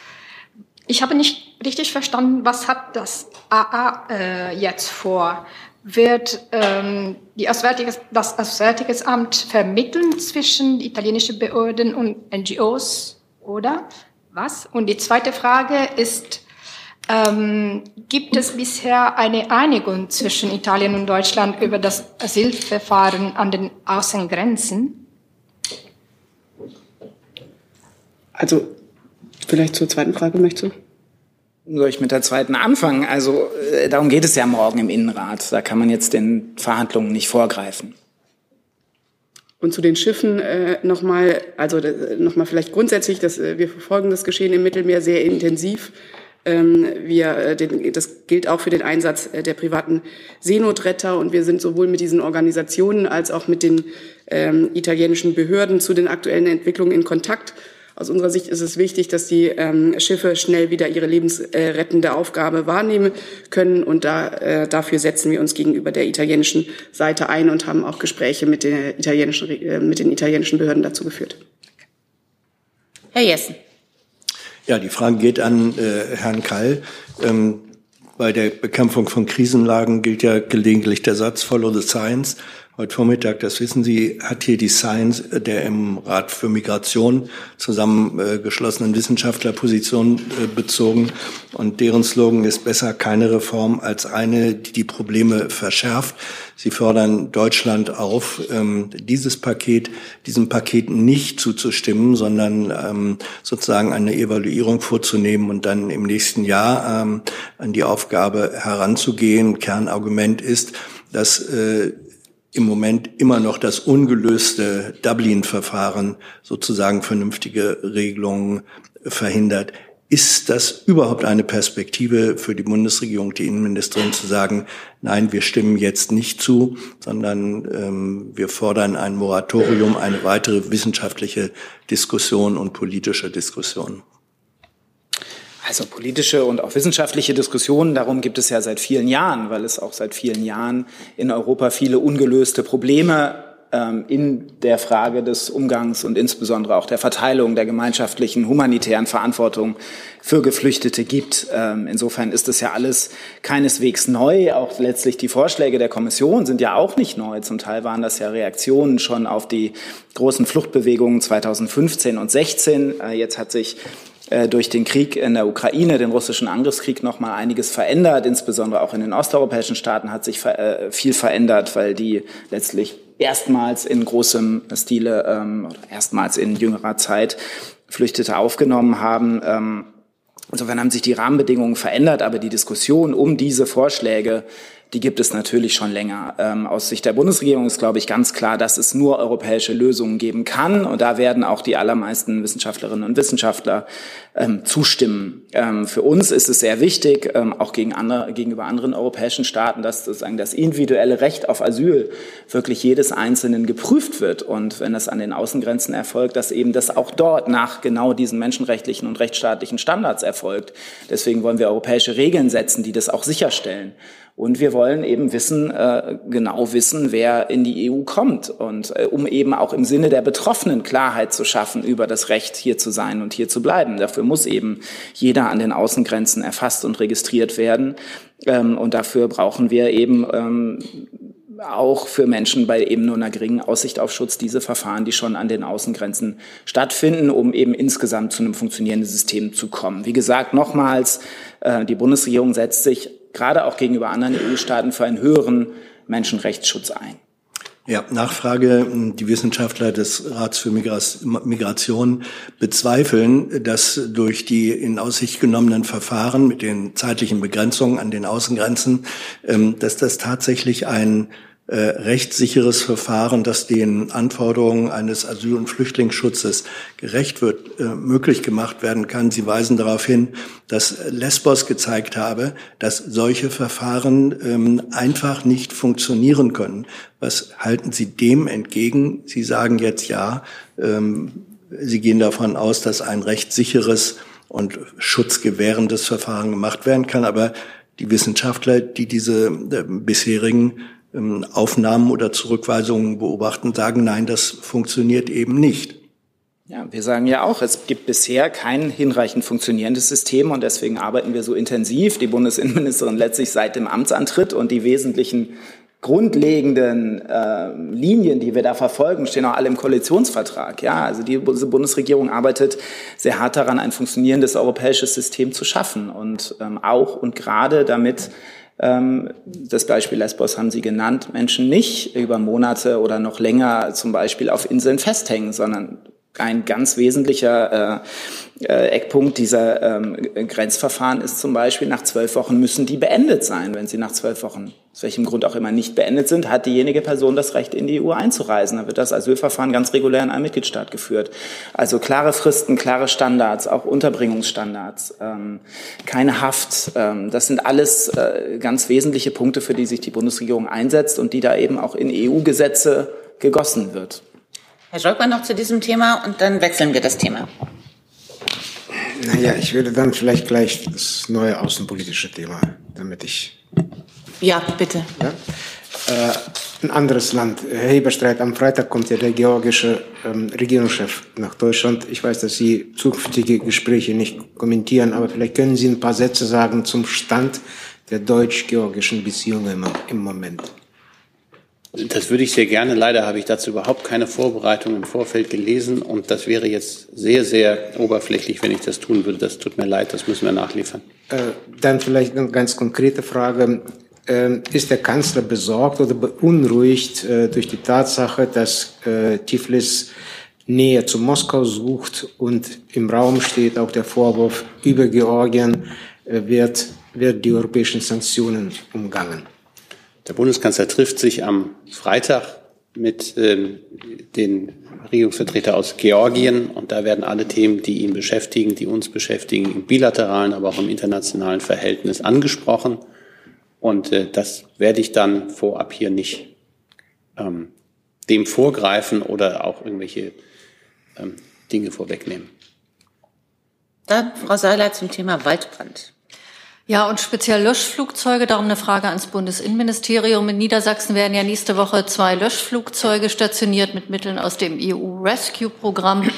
Ich habe nicht richtig verstanden, was hat das AA äh, jetzt vor? Wird ähm, die Auswärtiges, das Auswärtiges Amt vermitteln zwischen italienischen Behörden und NGOs oder was? Und die zweite Frage ist, ähm, gibt es bisher eine Einigung zwischen Italien und Deutschland über das Asylverfahren an den Außengrenzen? Also, vielleicht zur zweiten Frage möchtest du? Soll ich mit der zweiten anfangen? Also, äh, darum geht es ja morgen im Innenrat. Da kann man jetzt den Verhandlungen nicht vorgreifen. Und zu den Schiffen äh, nochmal, also äh, nochmal vielleicht grundsätzlich, dass äh, wir verfolgen das Geschehen im Mittelmeer sehr intensiv Ähm, wir, äh, das gilt auch für den Einsatz der privaten Seenotretter. Und wir sind sowohl mit diesen Organisationen als auch mit den ähm, italienischen Behörden zu den aktuellen Entwicklungen in Kontakt. Aus unserer Sicht ist es wichtig, dass die ähm, Schiffe schnell wieder ihre lebensrettende Aufgabe wahrnehmen können. Und da, äh, dafür setzen wir uns gegenüber der italienischen Seite ein und haben auch Gespräche mit, der italienischen, äh, mit den italienischen Behörden dazu geführt. Herr Jessen. Ja, die Frage geht an äh, Herrn Kall. Ähm, bei der Bekämpfung von Krisenlagen gilt ja gelegentlich der Satz Follow the Science. Heute Vormittag, das wissen Sie, hat hier die Science der im Rat für Migration zusammengeschlossenen Wissenschaftlerposition äh, bezogen. Und deren Slogan ist besser keine Reform als eine, die die Probleme verschärft. Sie fordern Deutschland auf, ähm, dieses Paket, diesem Paket nicht zuzustimmen, sondern ähm, sozusagen eine Evaluierung vorzunehmen und dann im nächsten Jahr ähm, an die Aufgabe heranzugehen. Kernargument ist, dass äh, im Moment immer noch das ungelöste Dublin-Verfahren sozusagen vernünftige Regelungen verhindert. Ist das überhaupt eine Perspektive für die Bundesregierung, die Innenministerin zu sagen, nein, wir stimmen jetzt nicht zu, sondern ähm, wir fordern ein Moratorium, eine weitere wissenschaftliche Diskussion und politische Diskussion? Also politische und auch wissenschaftliche Diskussionen, darum gibt es ja seit vielen Jahren, weil es auch seit vielen Jahren in Europa viele ungelöste Probleme ähm, in der Frage des Umgangs und insbesondere auch der Verteilung der gemeinschaftlichen humanitären Verantwortung für Geflüchtete gibt. Ähm, insofern ist es ja alles keineswegs neu. Auch letztlich die Vorschläge der Kommission sind ja auch nicht neu. Zum Teil waren das ja Reaktionen schon auf die großen Fluchtbewegungen 2015 und 16. Äh, jetzt hat sich durch den Krieg in der Ukraine, den russischen Angriffskrieg, noch mal einiges verändert. Insbesondere auch in den osteuropäischen Staaten hat sich äh, viel verändert, weil die letztlich erstmals in großem Stile, ähm, erstmals in jüngerer Zeit Flüchtete aufgenommen haben. Ähm, insofern haben sich die Rahmenbedingungen verändert, aber die Diskussion um diese Vorschläge die gibt es natürlich schon länger. Ähm, aus Sicht der Bundesregierung ist, glaube ich, ganz klar, dass es nur europäische Lösungen geben kann. Und da werden auch die allermeisten Wissenschaftlerinnen und Wissenschaftler ähm, zustimmen. Ähm, für uns ist es sehr wichtig, ähm, auch gegen andere, gegenüber anderen europäischen Staaten, dass sozusagen das individuelle Recht auf Asyl wirklich jedes Einzelnen geprüft wird. Und wenn das an den Außengrenzen erfolgt, dass eben das auch dort nach genau diesen menschenrechtlichen und rechtsstaatlichen Standards erfolgt. Deswegen wollen wir europäische Regeln setzen, die das auch sicherstellen. Und wir wollen eben wissen, äh, genau wissen, wer in die EU kommt. Und äh, um eben auch im Sinne der Betroffenen Klarheit zu schaffen über das Recht, hier zu sein und hier zu bleiben. Dafür muss eben jeder an den Außengrenzen erfasst und registriert werden. Ähm, und dafür brauchen wir eben ähm, auch für Menschen bei eben nur einer geringen Aussicht auf Schutz diese Verfahren, die schon an den Außengrenzen stattfinden, um eben insgesamt zu einem funktionierenden System zu kommen. Wie gesagt, nochmals, äh, die Bundesregierung setzt sich gerade auch gegenüber anderen EU-Staaten für einen höheren Menschenrechtsschutz ein. Ja, Nachfrage. Die Wissenschaftler des Rats für Migration bezweifeln, dass durch die in Aussicht genommenen Verfahren mit den zeitlichen Begrenzungen an den Außengrenzen, ähm, dass das tatsächlich ein äh, rechtssicheres Verfahren, das den Anforderungen eines Asyl- und Flüchtlingsschutzes gerecht wird, äh, möglich gemacht werden kann. Sie weisen darauf hin, dass Lesbos gezeigt habe, dass solche Verfahren ähm, einfach nicht funktionieren können. Was halten Sie dem entgegen? Sie sagen jetzt ja, ähm, Sie gehen davon aus, dass ein rechtssicheres und schutzgewährendes Verfahren gemacht werden kann, aber die Wissenschaftler, die diese äh, bisherigen Aufnahmen oder Zurückweisungen beobachten, sagen, nein, das funktioniert eben nicht. Ja, wir sagen ja auch, es gibt bisher kein hinreichend funktionierendes System und deswegen arbeiten wir so intensiv. Die Bundesinnenministerin letztlich seit dem Amtsantritt und die wesentlichen grundlegenden äh, Linien, die wir da verfolgen, stehen auch alle im Koalitionsvertrag. Ja, also die Bundesregierung arbeitet sehr hart daran, ein funktionierendes europäisches System zu schaffen und ähm, auch und gerade damit ähm, das Beispiel Lesbos haben Sie genannt, Menschen nicht über Monate oder noch länger zum Beispiel auf Inseln festhängen, sondern ein ganz wesentlicher äh, äh, Eckpunkt dieser ähm, Grenzverfahren ist zum Beispiel, nach zwölf Wochen müssen die beendet sein. Wenn sie nach zwölf Wochen, aus welchem Grund auch immer, nicht beendet sind, hat diejenige Person das Recht, in die EU einzureisen. Dann wird das Asylverfahren ganz regulär in einem Mitgliedstaat geführt. Also klare Fristen, klare Standards, auch Unterbringungsstandards, ähm, keine Haft. Ähm, das sind alles äh, ganz wesentliche Punkte, für die sich die Bundesregierung einsetzt und die da eben auch in EU-Gesetze gegossen wird. Herr Scholkmann noch zu diesem Thema und dann wechseln wir das Thema. Naja, ich würde dann vielleicht gleich das neue außenpolitische Thema, damit ich. Ja, bitte. Ja? Äh, ein anderes Land, Heberstreit. Am Freitag kommt ja der georgische ähm, Regierungschef nach Deutschland. Ich weiß, dass Sie zukünftige Gespräche nicht kommentieren, aber vielleicht können Sie ein paar Sätze sagen zum Stand der deutsch-georgischen Beziehungen im Moment. Das würde ich sehr gerne. Leider habe ich dazu überhaupt keine Vorbereitung im Vorfeld gelesen und das wäre jetzt sehr, sehr oberflächlich, wenn ich das tun würde. Das tut mir leid, das müssen wir nachliefern. Äh, dann vielleicht eine ganz konkrete Frage. Äh, ist der Kanzler besorgt oder beunruhigt äh, durch die Tatsache, dass äh, Tiflis Nähe zu Moskau sucht und im Raum steht auch der Vorwurf, über Georgien äh, wird, wird die europäischen Sanktionen umgangen? Der Bundeskanzler trifft sich am Freitag mit ähm, den Regierungsvertretern aus Georgien und da werden alle Themen, die ihn beschäftigen, die uns beschäftigen, im bilateralen, aber auch im internationalen Verhältnis angesprochen. Und äh, das werde ich dann vorab hier nicht ähm, dem vorgreifen oder auch irgendwelche ähm, Dinge vorwegnehmen. Dann Frau Seiler zum Thema Waldbrand. Ja, und speziell Löschflugzeuge, darum eine Frage ans Bundesinnenministerium. In Niedersachsen werden ja nächste Woche zwei Löschflugzeuge stationiert mit Mitteln aus dem EU-Rescue-Programm.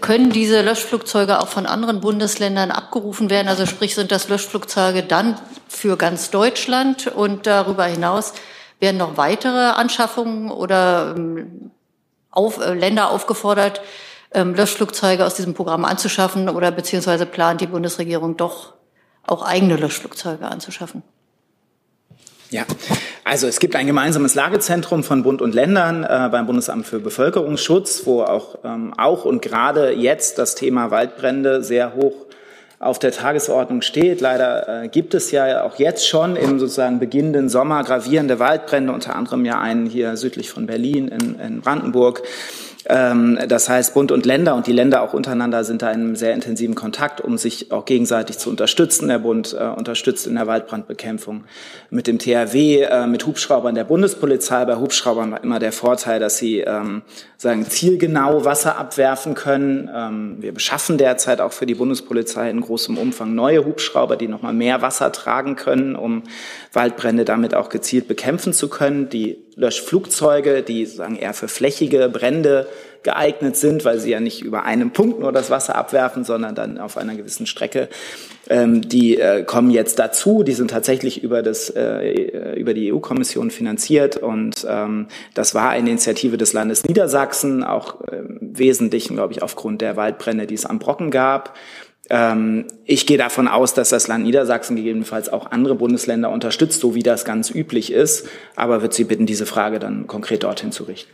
Können diese Löschflugzeuge auch von anderen Bundesländern abgerufen werden? Also sprich, sind das Löschflugzeuge dann für ganz Deutschland und darüber hinaus werden noch weitere Anschaffungen oder ähm, auf, äh, Länder aufgefordert, ähm, Löschflugzeuge aus diesem Programm anzuschaffen oder beziehungsweise plant die Bundesregierung doch auch eigene Löschflugzeuge anzuschaffen. Ja, also es gibt ein gemeinsames Lagezentrum von Bund und Ländern äh, beim Bundesamt für Bevölkerungsschutz, wo auch, ähm, auch und gerade jetzt das Thema Waldbrände sehr hoch auf der Tagesordnung steht. Leider äh, gibt es ja auch jetzt schon im sozusagen beginnenden Sommer gravierende Waldbrände, unter anderem ja einen hier südlich von Berlin in, in Brandenburg. Ähm, das heißt, Bund und Länder und die Länder auch untereinander sind da in einem sehr intensiven Kontakt, um sich auch gegenseitig zu unterstützen. Der Bund äh, unterstützt in der Waldbrandbekämpfung mit dem THW, äh, mit Hubschraubern der Bundespolizei. Bei Hubschraubern war immer der Vorteil, dass sie ähm, sagen, zielgenau Wasser abwerfen können. Ähm, wir beschaffen derzeit auch für die Bundespolizei in großem Umfang neue Hubschrauber, die nochmal mehr Wasser tragen können, um Waldbrände damit auch gezielt bekämpfen zu können. Die Löschflugzeuge, die sagen eher für flächige Brände geeignet sind, weil sie ja nicht über einen Punkt nur das Wasser abwerfen, sondern dann auf einer gewissen Strecke. Ähm, die äh, kommen jetzt dazu. Die sind tatsächlich über das äh, über die EU-Kommission finanziert und ähm, das war eine Initiative des Landes Niedersachsen, auch äh, im Wesentlichen, glaube ich, aufgrund der Waldbrände, die es am Brocken gab. Ähm, ich gehe davon aus, dass das Land Niedersachsen gegebenenfalls auch andere Bundesländer unterstützt, so wie das ganz üblich ist. Aber wird Sie bitten, diese Frage dann konkret dorthin zu richten.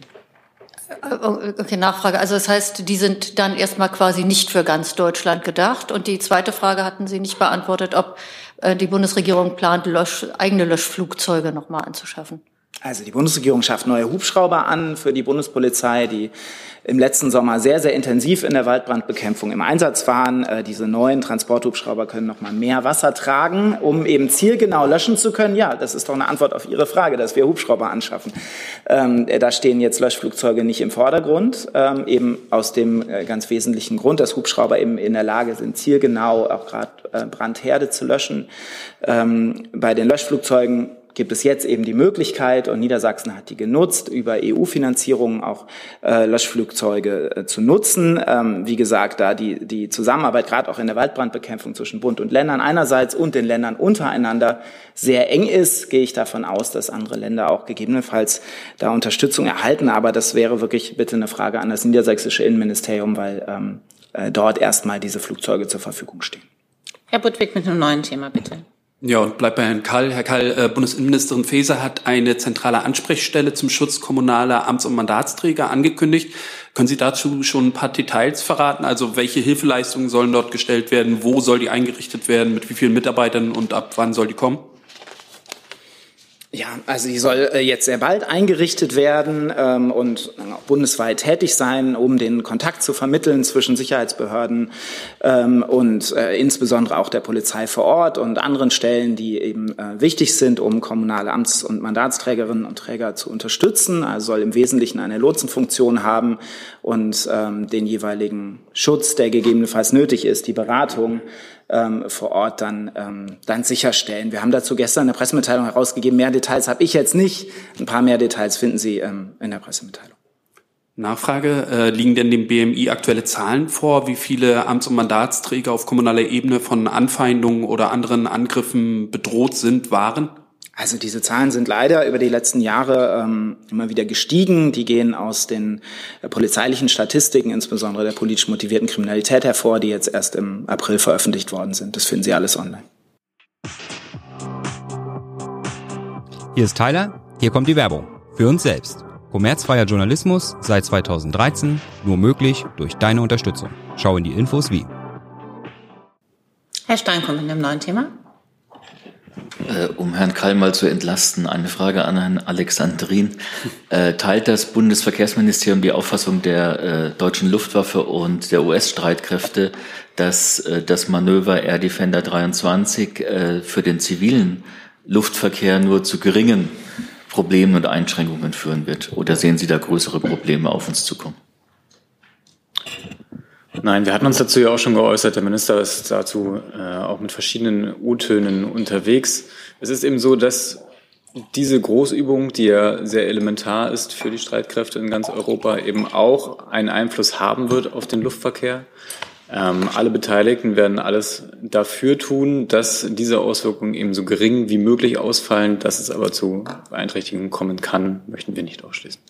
Äh, okay, Nachfrage. Also das heißt, die sind dann erstmal quasi nicht für ganz Deutschland gedacht. Und die zweite Frage hatten Sie nicht beantwortet, ob äh, die Bundesregierung plant, Lösch, eigene Löschflugzeuge nochmal anzuschaffen. Also die Bundesregierung schafft neue Hubschrauber an für die Bundespolizei, die im letzten Sommer sehr, sehr intensiv in der Waldbrandbekämpfung im Einsatz waren. Äh, diese neuen Transporthubschrauber können noch mal mehr Wasser tragen, um eben zielgenau löschen zu können. Ja, das ist doch eine Antwort auf Ihre Frage, dass wir Hubschrauber anschaffen. Ähm, da stehen jetzt Löschflugzeuge nicht im Vordergrund, ähm, eben aus dem äh, ganz wesentlichen Grund, dass Hubschrauber eben in der Lage sind, zielgenau auch gerade äh, Brandherde zu löschen. Ähm, bei den Löschflugzeugen gibt es jetzt eben die Möglichkeit, und Niedersachsen hat die genutzt, über EU-Finanzierungen auch äh, Löschflugzeuge äh, zu nutzen. Ähm, wie gesagt, da die, die Zusammenarbeit gerade auch in der Waldbrandbekämpfung zwischen Bund und Ländern einerseits und den Ländern untereinander sehr eng ist, gehe ich davon aus, dass andere Länder auch gegebenenfalls da Unterstützung erhalten. Aber das wäre wirklich bitte eine Frage an das niedersächsische Innenministerium, weil ähm, äh, dort erstmal diese Flugzeuge zur Verfügung stehen. Herr Budwig mit einem neuen Thema, bitte. Ja, und bleibt bei Herrn Kall. Herr Kall, äh, Bundesinnenministerin Faeser hat eine zentrale Ansprechstelle zum Schutz kommunaler Amts- und Mandatsträger angekündigt. Können Sie dazu schon ein paar Details verraten? Also welche Hilfeleistungen sollen dort gestellt werden? Wo soll die eingerichtet werden? Mit wie vielen Mitarbeitern und ab wann soll die kommen? Ja, also die soll äh, jetzt sehr bald eingerichtet werden ähm, und auch bundesweit tätig sein, um den Kontakt zu vermitteln zwischen Sicherheitsbehörden ähm, und äh, insbesondere auch der Polizei vor Ort und anderen Stellen, die eben äh, wichtig sind, um kommunale Amts- und Mandatsträgerinnen und Träger zu unterstützen. Also soll im Wesentlichen eine Lotsenfunktion haben und ähm, den jeweiligen Schutz, der gegebenenfalls nötig ist, die Beratung ähm, vor Ort dann, ähm, dann sicherstellen. Wir haben dazu gestern eine Pressemitteilung herausgegeben. Mehr Details habe ich jetzt nicht. Ein paar mehr Details finden Sie ähm, in der Pressemitteilung. Nachfrage, äh, liegen denn dem BMI aktuelle Zahlen vor, wie viele Amts- und Mandatsträger auf kommunaler Ebene von Anfeindungen oder anderen Angriffen bedroht sind, waren? Also diese Zahlen sind leider über die letzten Jahre ähm, immer wieder gestiegen. Die gehen aus den äh, polizeilichen Statistiken, insbesondere der politisch motivierten Kriminalität hervor, die jetzt erst im April veröffentlicht worden sind. Das finden Sie alles online. Hier ist Tyler, hier kommt die Werbung. Für uns selbst. Kommerzfreier Journalismus seit 2013, nur möglich durch deine Unterstützung. Schau in die Infos wie. Herr Stein kommt mit einem neuen Thema. Äh, um Herrn Kall mal zu entlasten, eine Frage an Herrn Alexandrin. Äh, teilt das Bundesverkehrsministerium die Auffassung der äh, deutschen Luftwaffe und der US-Streitkräfte, dass das Manöver Air Defender 23 äh, für den zivilen Luftverkehr nur zu geringen Problemen und Einschränkungen führen wird? Oder sehen Sie da größere Probleme auf uns zukommen? Nein, wir hatten uns dazu ja auch schon geäußert. Der Minister ist dazu äh, auch mit verschiedenen U-Tönen unterwegs. Es ist eben so, dass diese Großübung, die ja sehr elementar ist für die Streitkräfte in ganz Europa, eben auch einen Einfluss haben wird auf den Luftverkehr. Ähm, alle Beteiligten werden alles dafür tun, dass diese Auswirkungen eben so gering wie möglich ausfallen. Dass es aber zu Beeinträchtigungen kommen kann, möchten wir nicht ausschließen.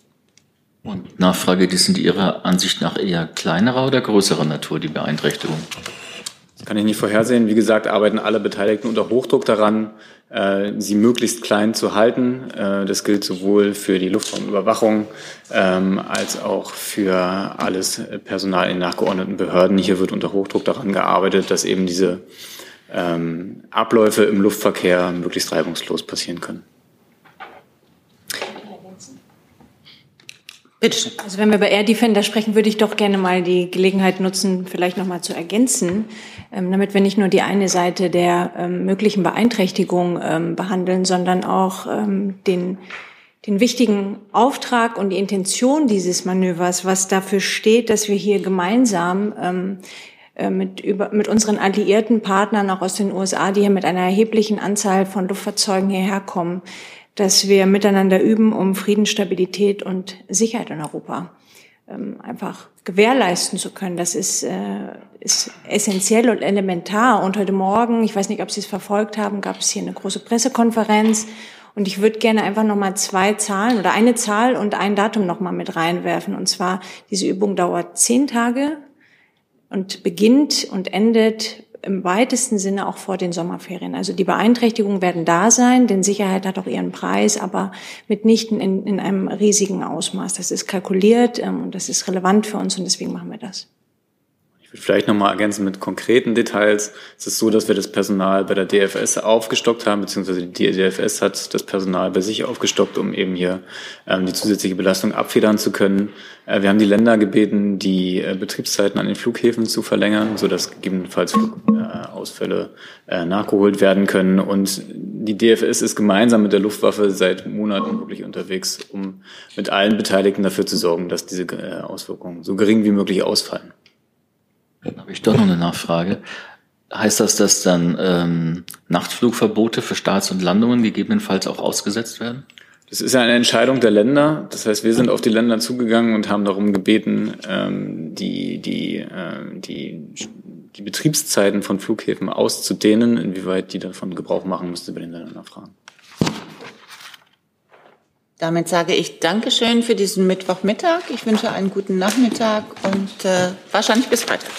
Und Nachfrage, die sind Ihrer Ansicht nach eher kleinerer oder größerer Natur, die Beeinträchtigungen? Das kann ich nicht vorhersehen. Wie gesagt, arbeiten alle Beteiligten unter Hochdruck daran, sie möglichst klein zu halten. Äh, das gilt sowohl für die Luftraumüberwachung ähm, als auch für alles Personal in nachgeordneten Behörden. Hier wird unter Hochdruck daran gearbeitet, dass eben diese ähm, Abläufe im Luftverkehr möglichst reibungslos passieren können. Bitte. Also wenn wir über Air Defender sprechen, würde ich doch gerne mal die Gelegenheit nutzen, vielleicht noch mal zu ergänzen, ähm, damit wir nicht nur die eine Seite der ähm, möglichen Beeinträchtigung ähm, behandeln, sondern auch den den wichtigen Auftrag und die Intention dieses Manövers, was dafür steht, dass wir hier gemeinsam äh, mit, über, mit unseren alliierten Partnern auch aus den USA, die hier mit einer erheblichen Anzahl von Luftfahrzeugen hierher kommen, dass wir miteinander üben, um Frieden, Stabilität und Sicherheit in Europa ähm, einfach gewährleisten zu können. Das ist, äh, ist essentiell und elementar. Und heute Morgen, ich weiß nicht, ob Sie es verfolgt haben, gab es hier eine große Pressekonferenz. Und ich würde gerne einfach nochmal zwei Zahlen oder eine Zahl und ein Datum nochmal mit reinwerfen. Und zwar, diese Übung dauert zehn Tage und beginnt und endet im weitesten Sinne auch vor den Sommerferien. Also die Beeinträchtigungen werden da sein, denn Sicherheit hat auch ihren Preis, aber mitnichten in, in einem riesigen Ausmaß. Das ist kalkuliert ähm, und das ist relevant für uns und deswegen machen wir das. Ich würde vielleicht nochmal ergänzen mit konkreten Details. Es ist so, dass wir das Personal bei der DFS aufgestockt haben, beziehungsweise die DFS hat das Personal bei sich aufgestockt, um eben hier ähm, die zusätzliche Belastung abfedern zu können. Äh, wir haben die Länder gebeten, die äh, Betriebszeiten an den Flughäfen zu verlängern, sodass gegebenenfalls Flugausfälle äh, nachgeholt werden können. Und die DFS ist gemeinsam mit der Luftwaffe seit Monaten wirklich unterwegs, um mit allen Beteiligten dafür zu sorgen, dass diese äh, Auswirkungen so gering wie möglich ausfallen. Dann habe ich doch noch eine Nachfrage. Heißt das, dass dann ähm, Nachtflugverbote für Starts und Landungen gegebenenfalls auch ausgesetzt werden? Das ist ja eine Entscheidung der Länder. Das heißt, wir sind auf die Länder zugegangen und haben darum gebeten, ähm, die, die, äh, die, die Betriebszeiten von Flughäfen auszudehnen. Inwieweit die davon Gebrauch machen, müsste bei den Ländern nachfragen. Damit sage ich Dankeschön für diesen Mittwochmittag. Ich wünsche einen guten Nachmittag und äh, wahrscheinlich bis Freitag.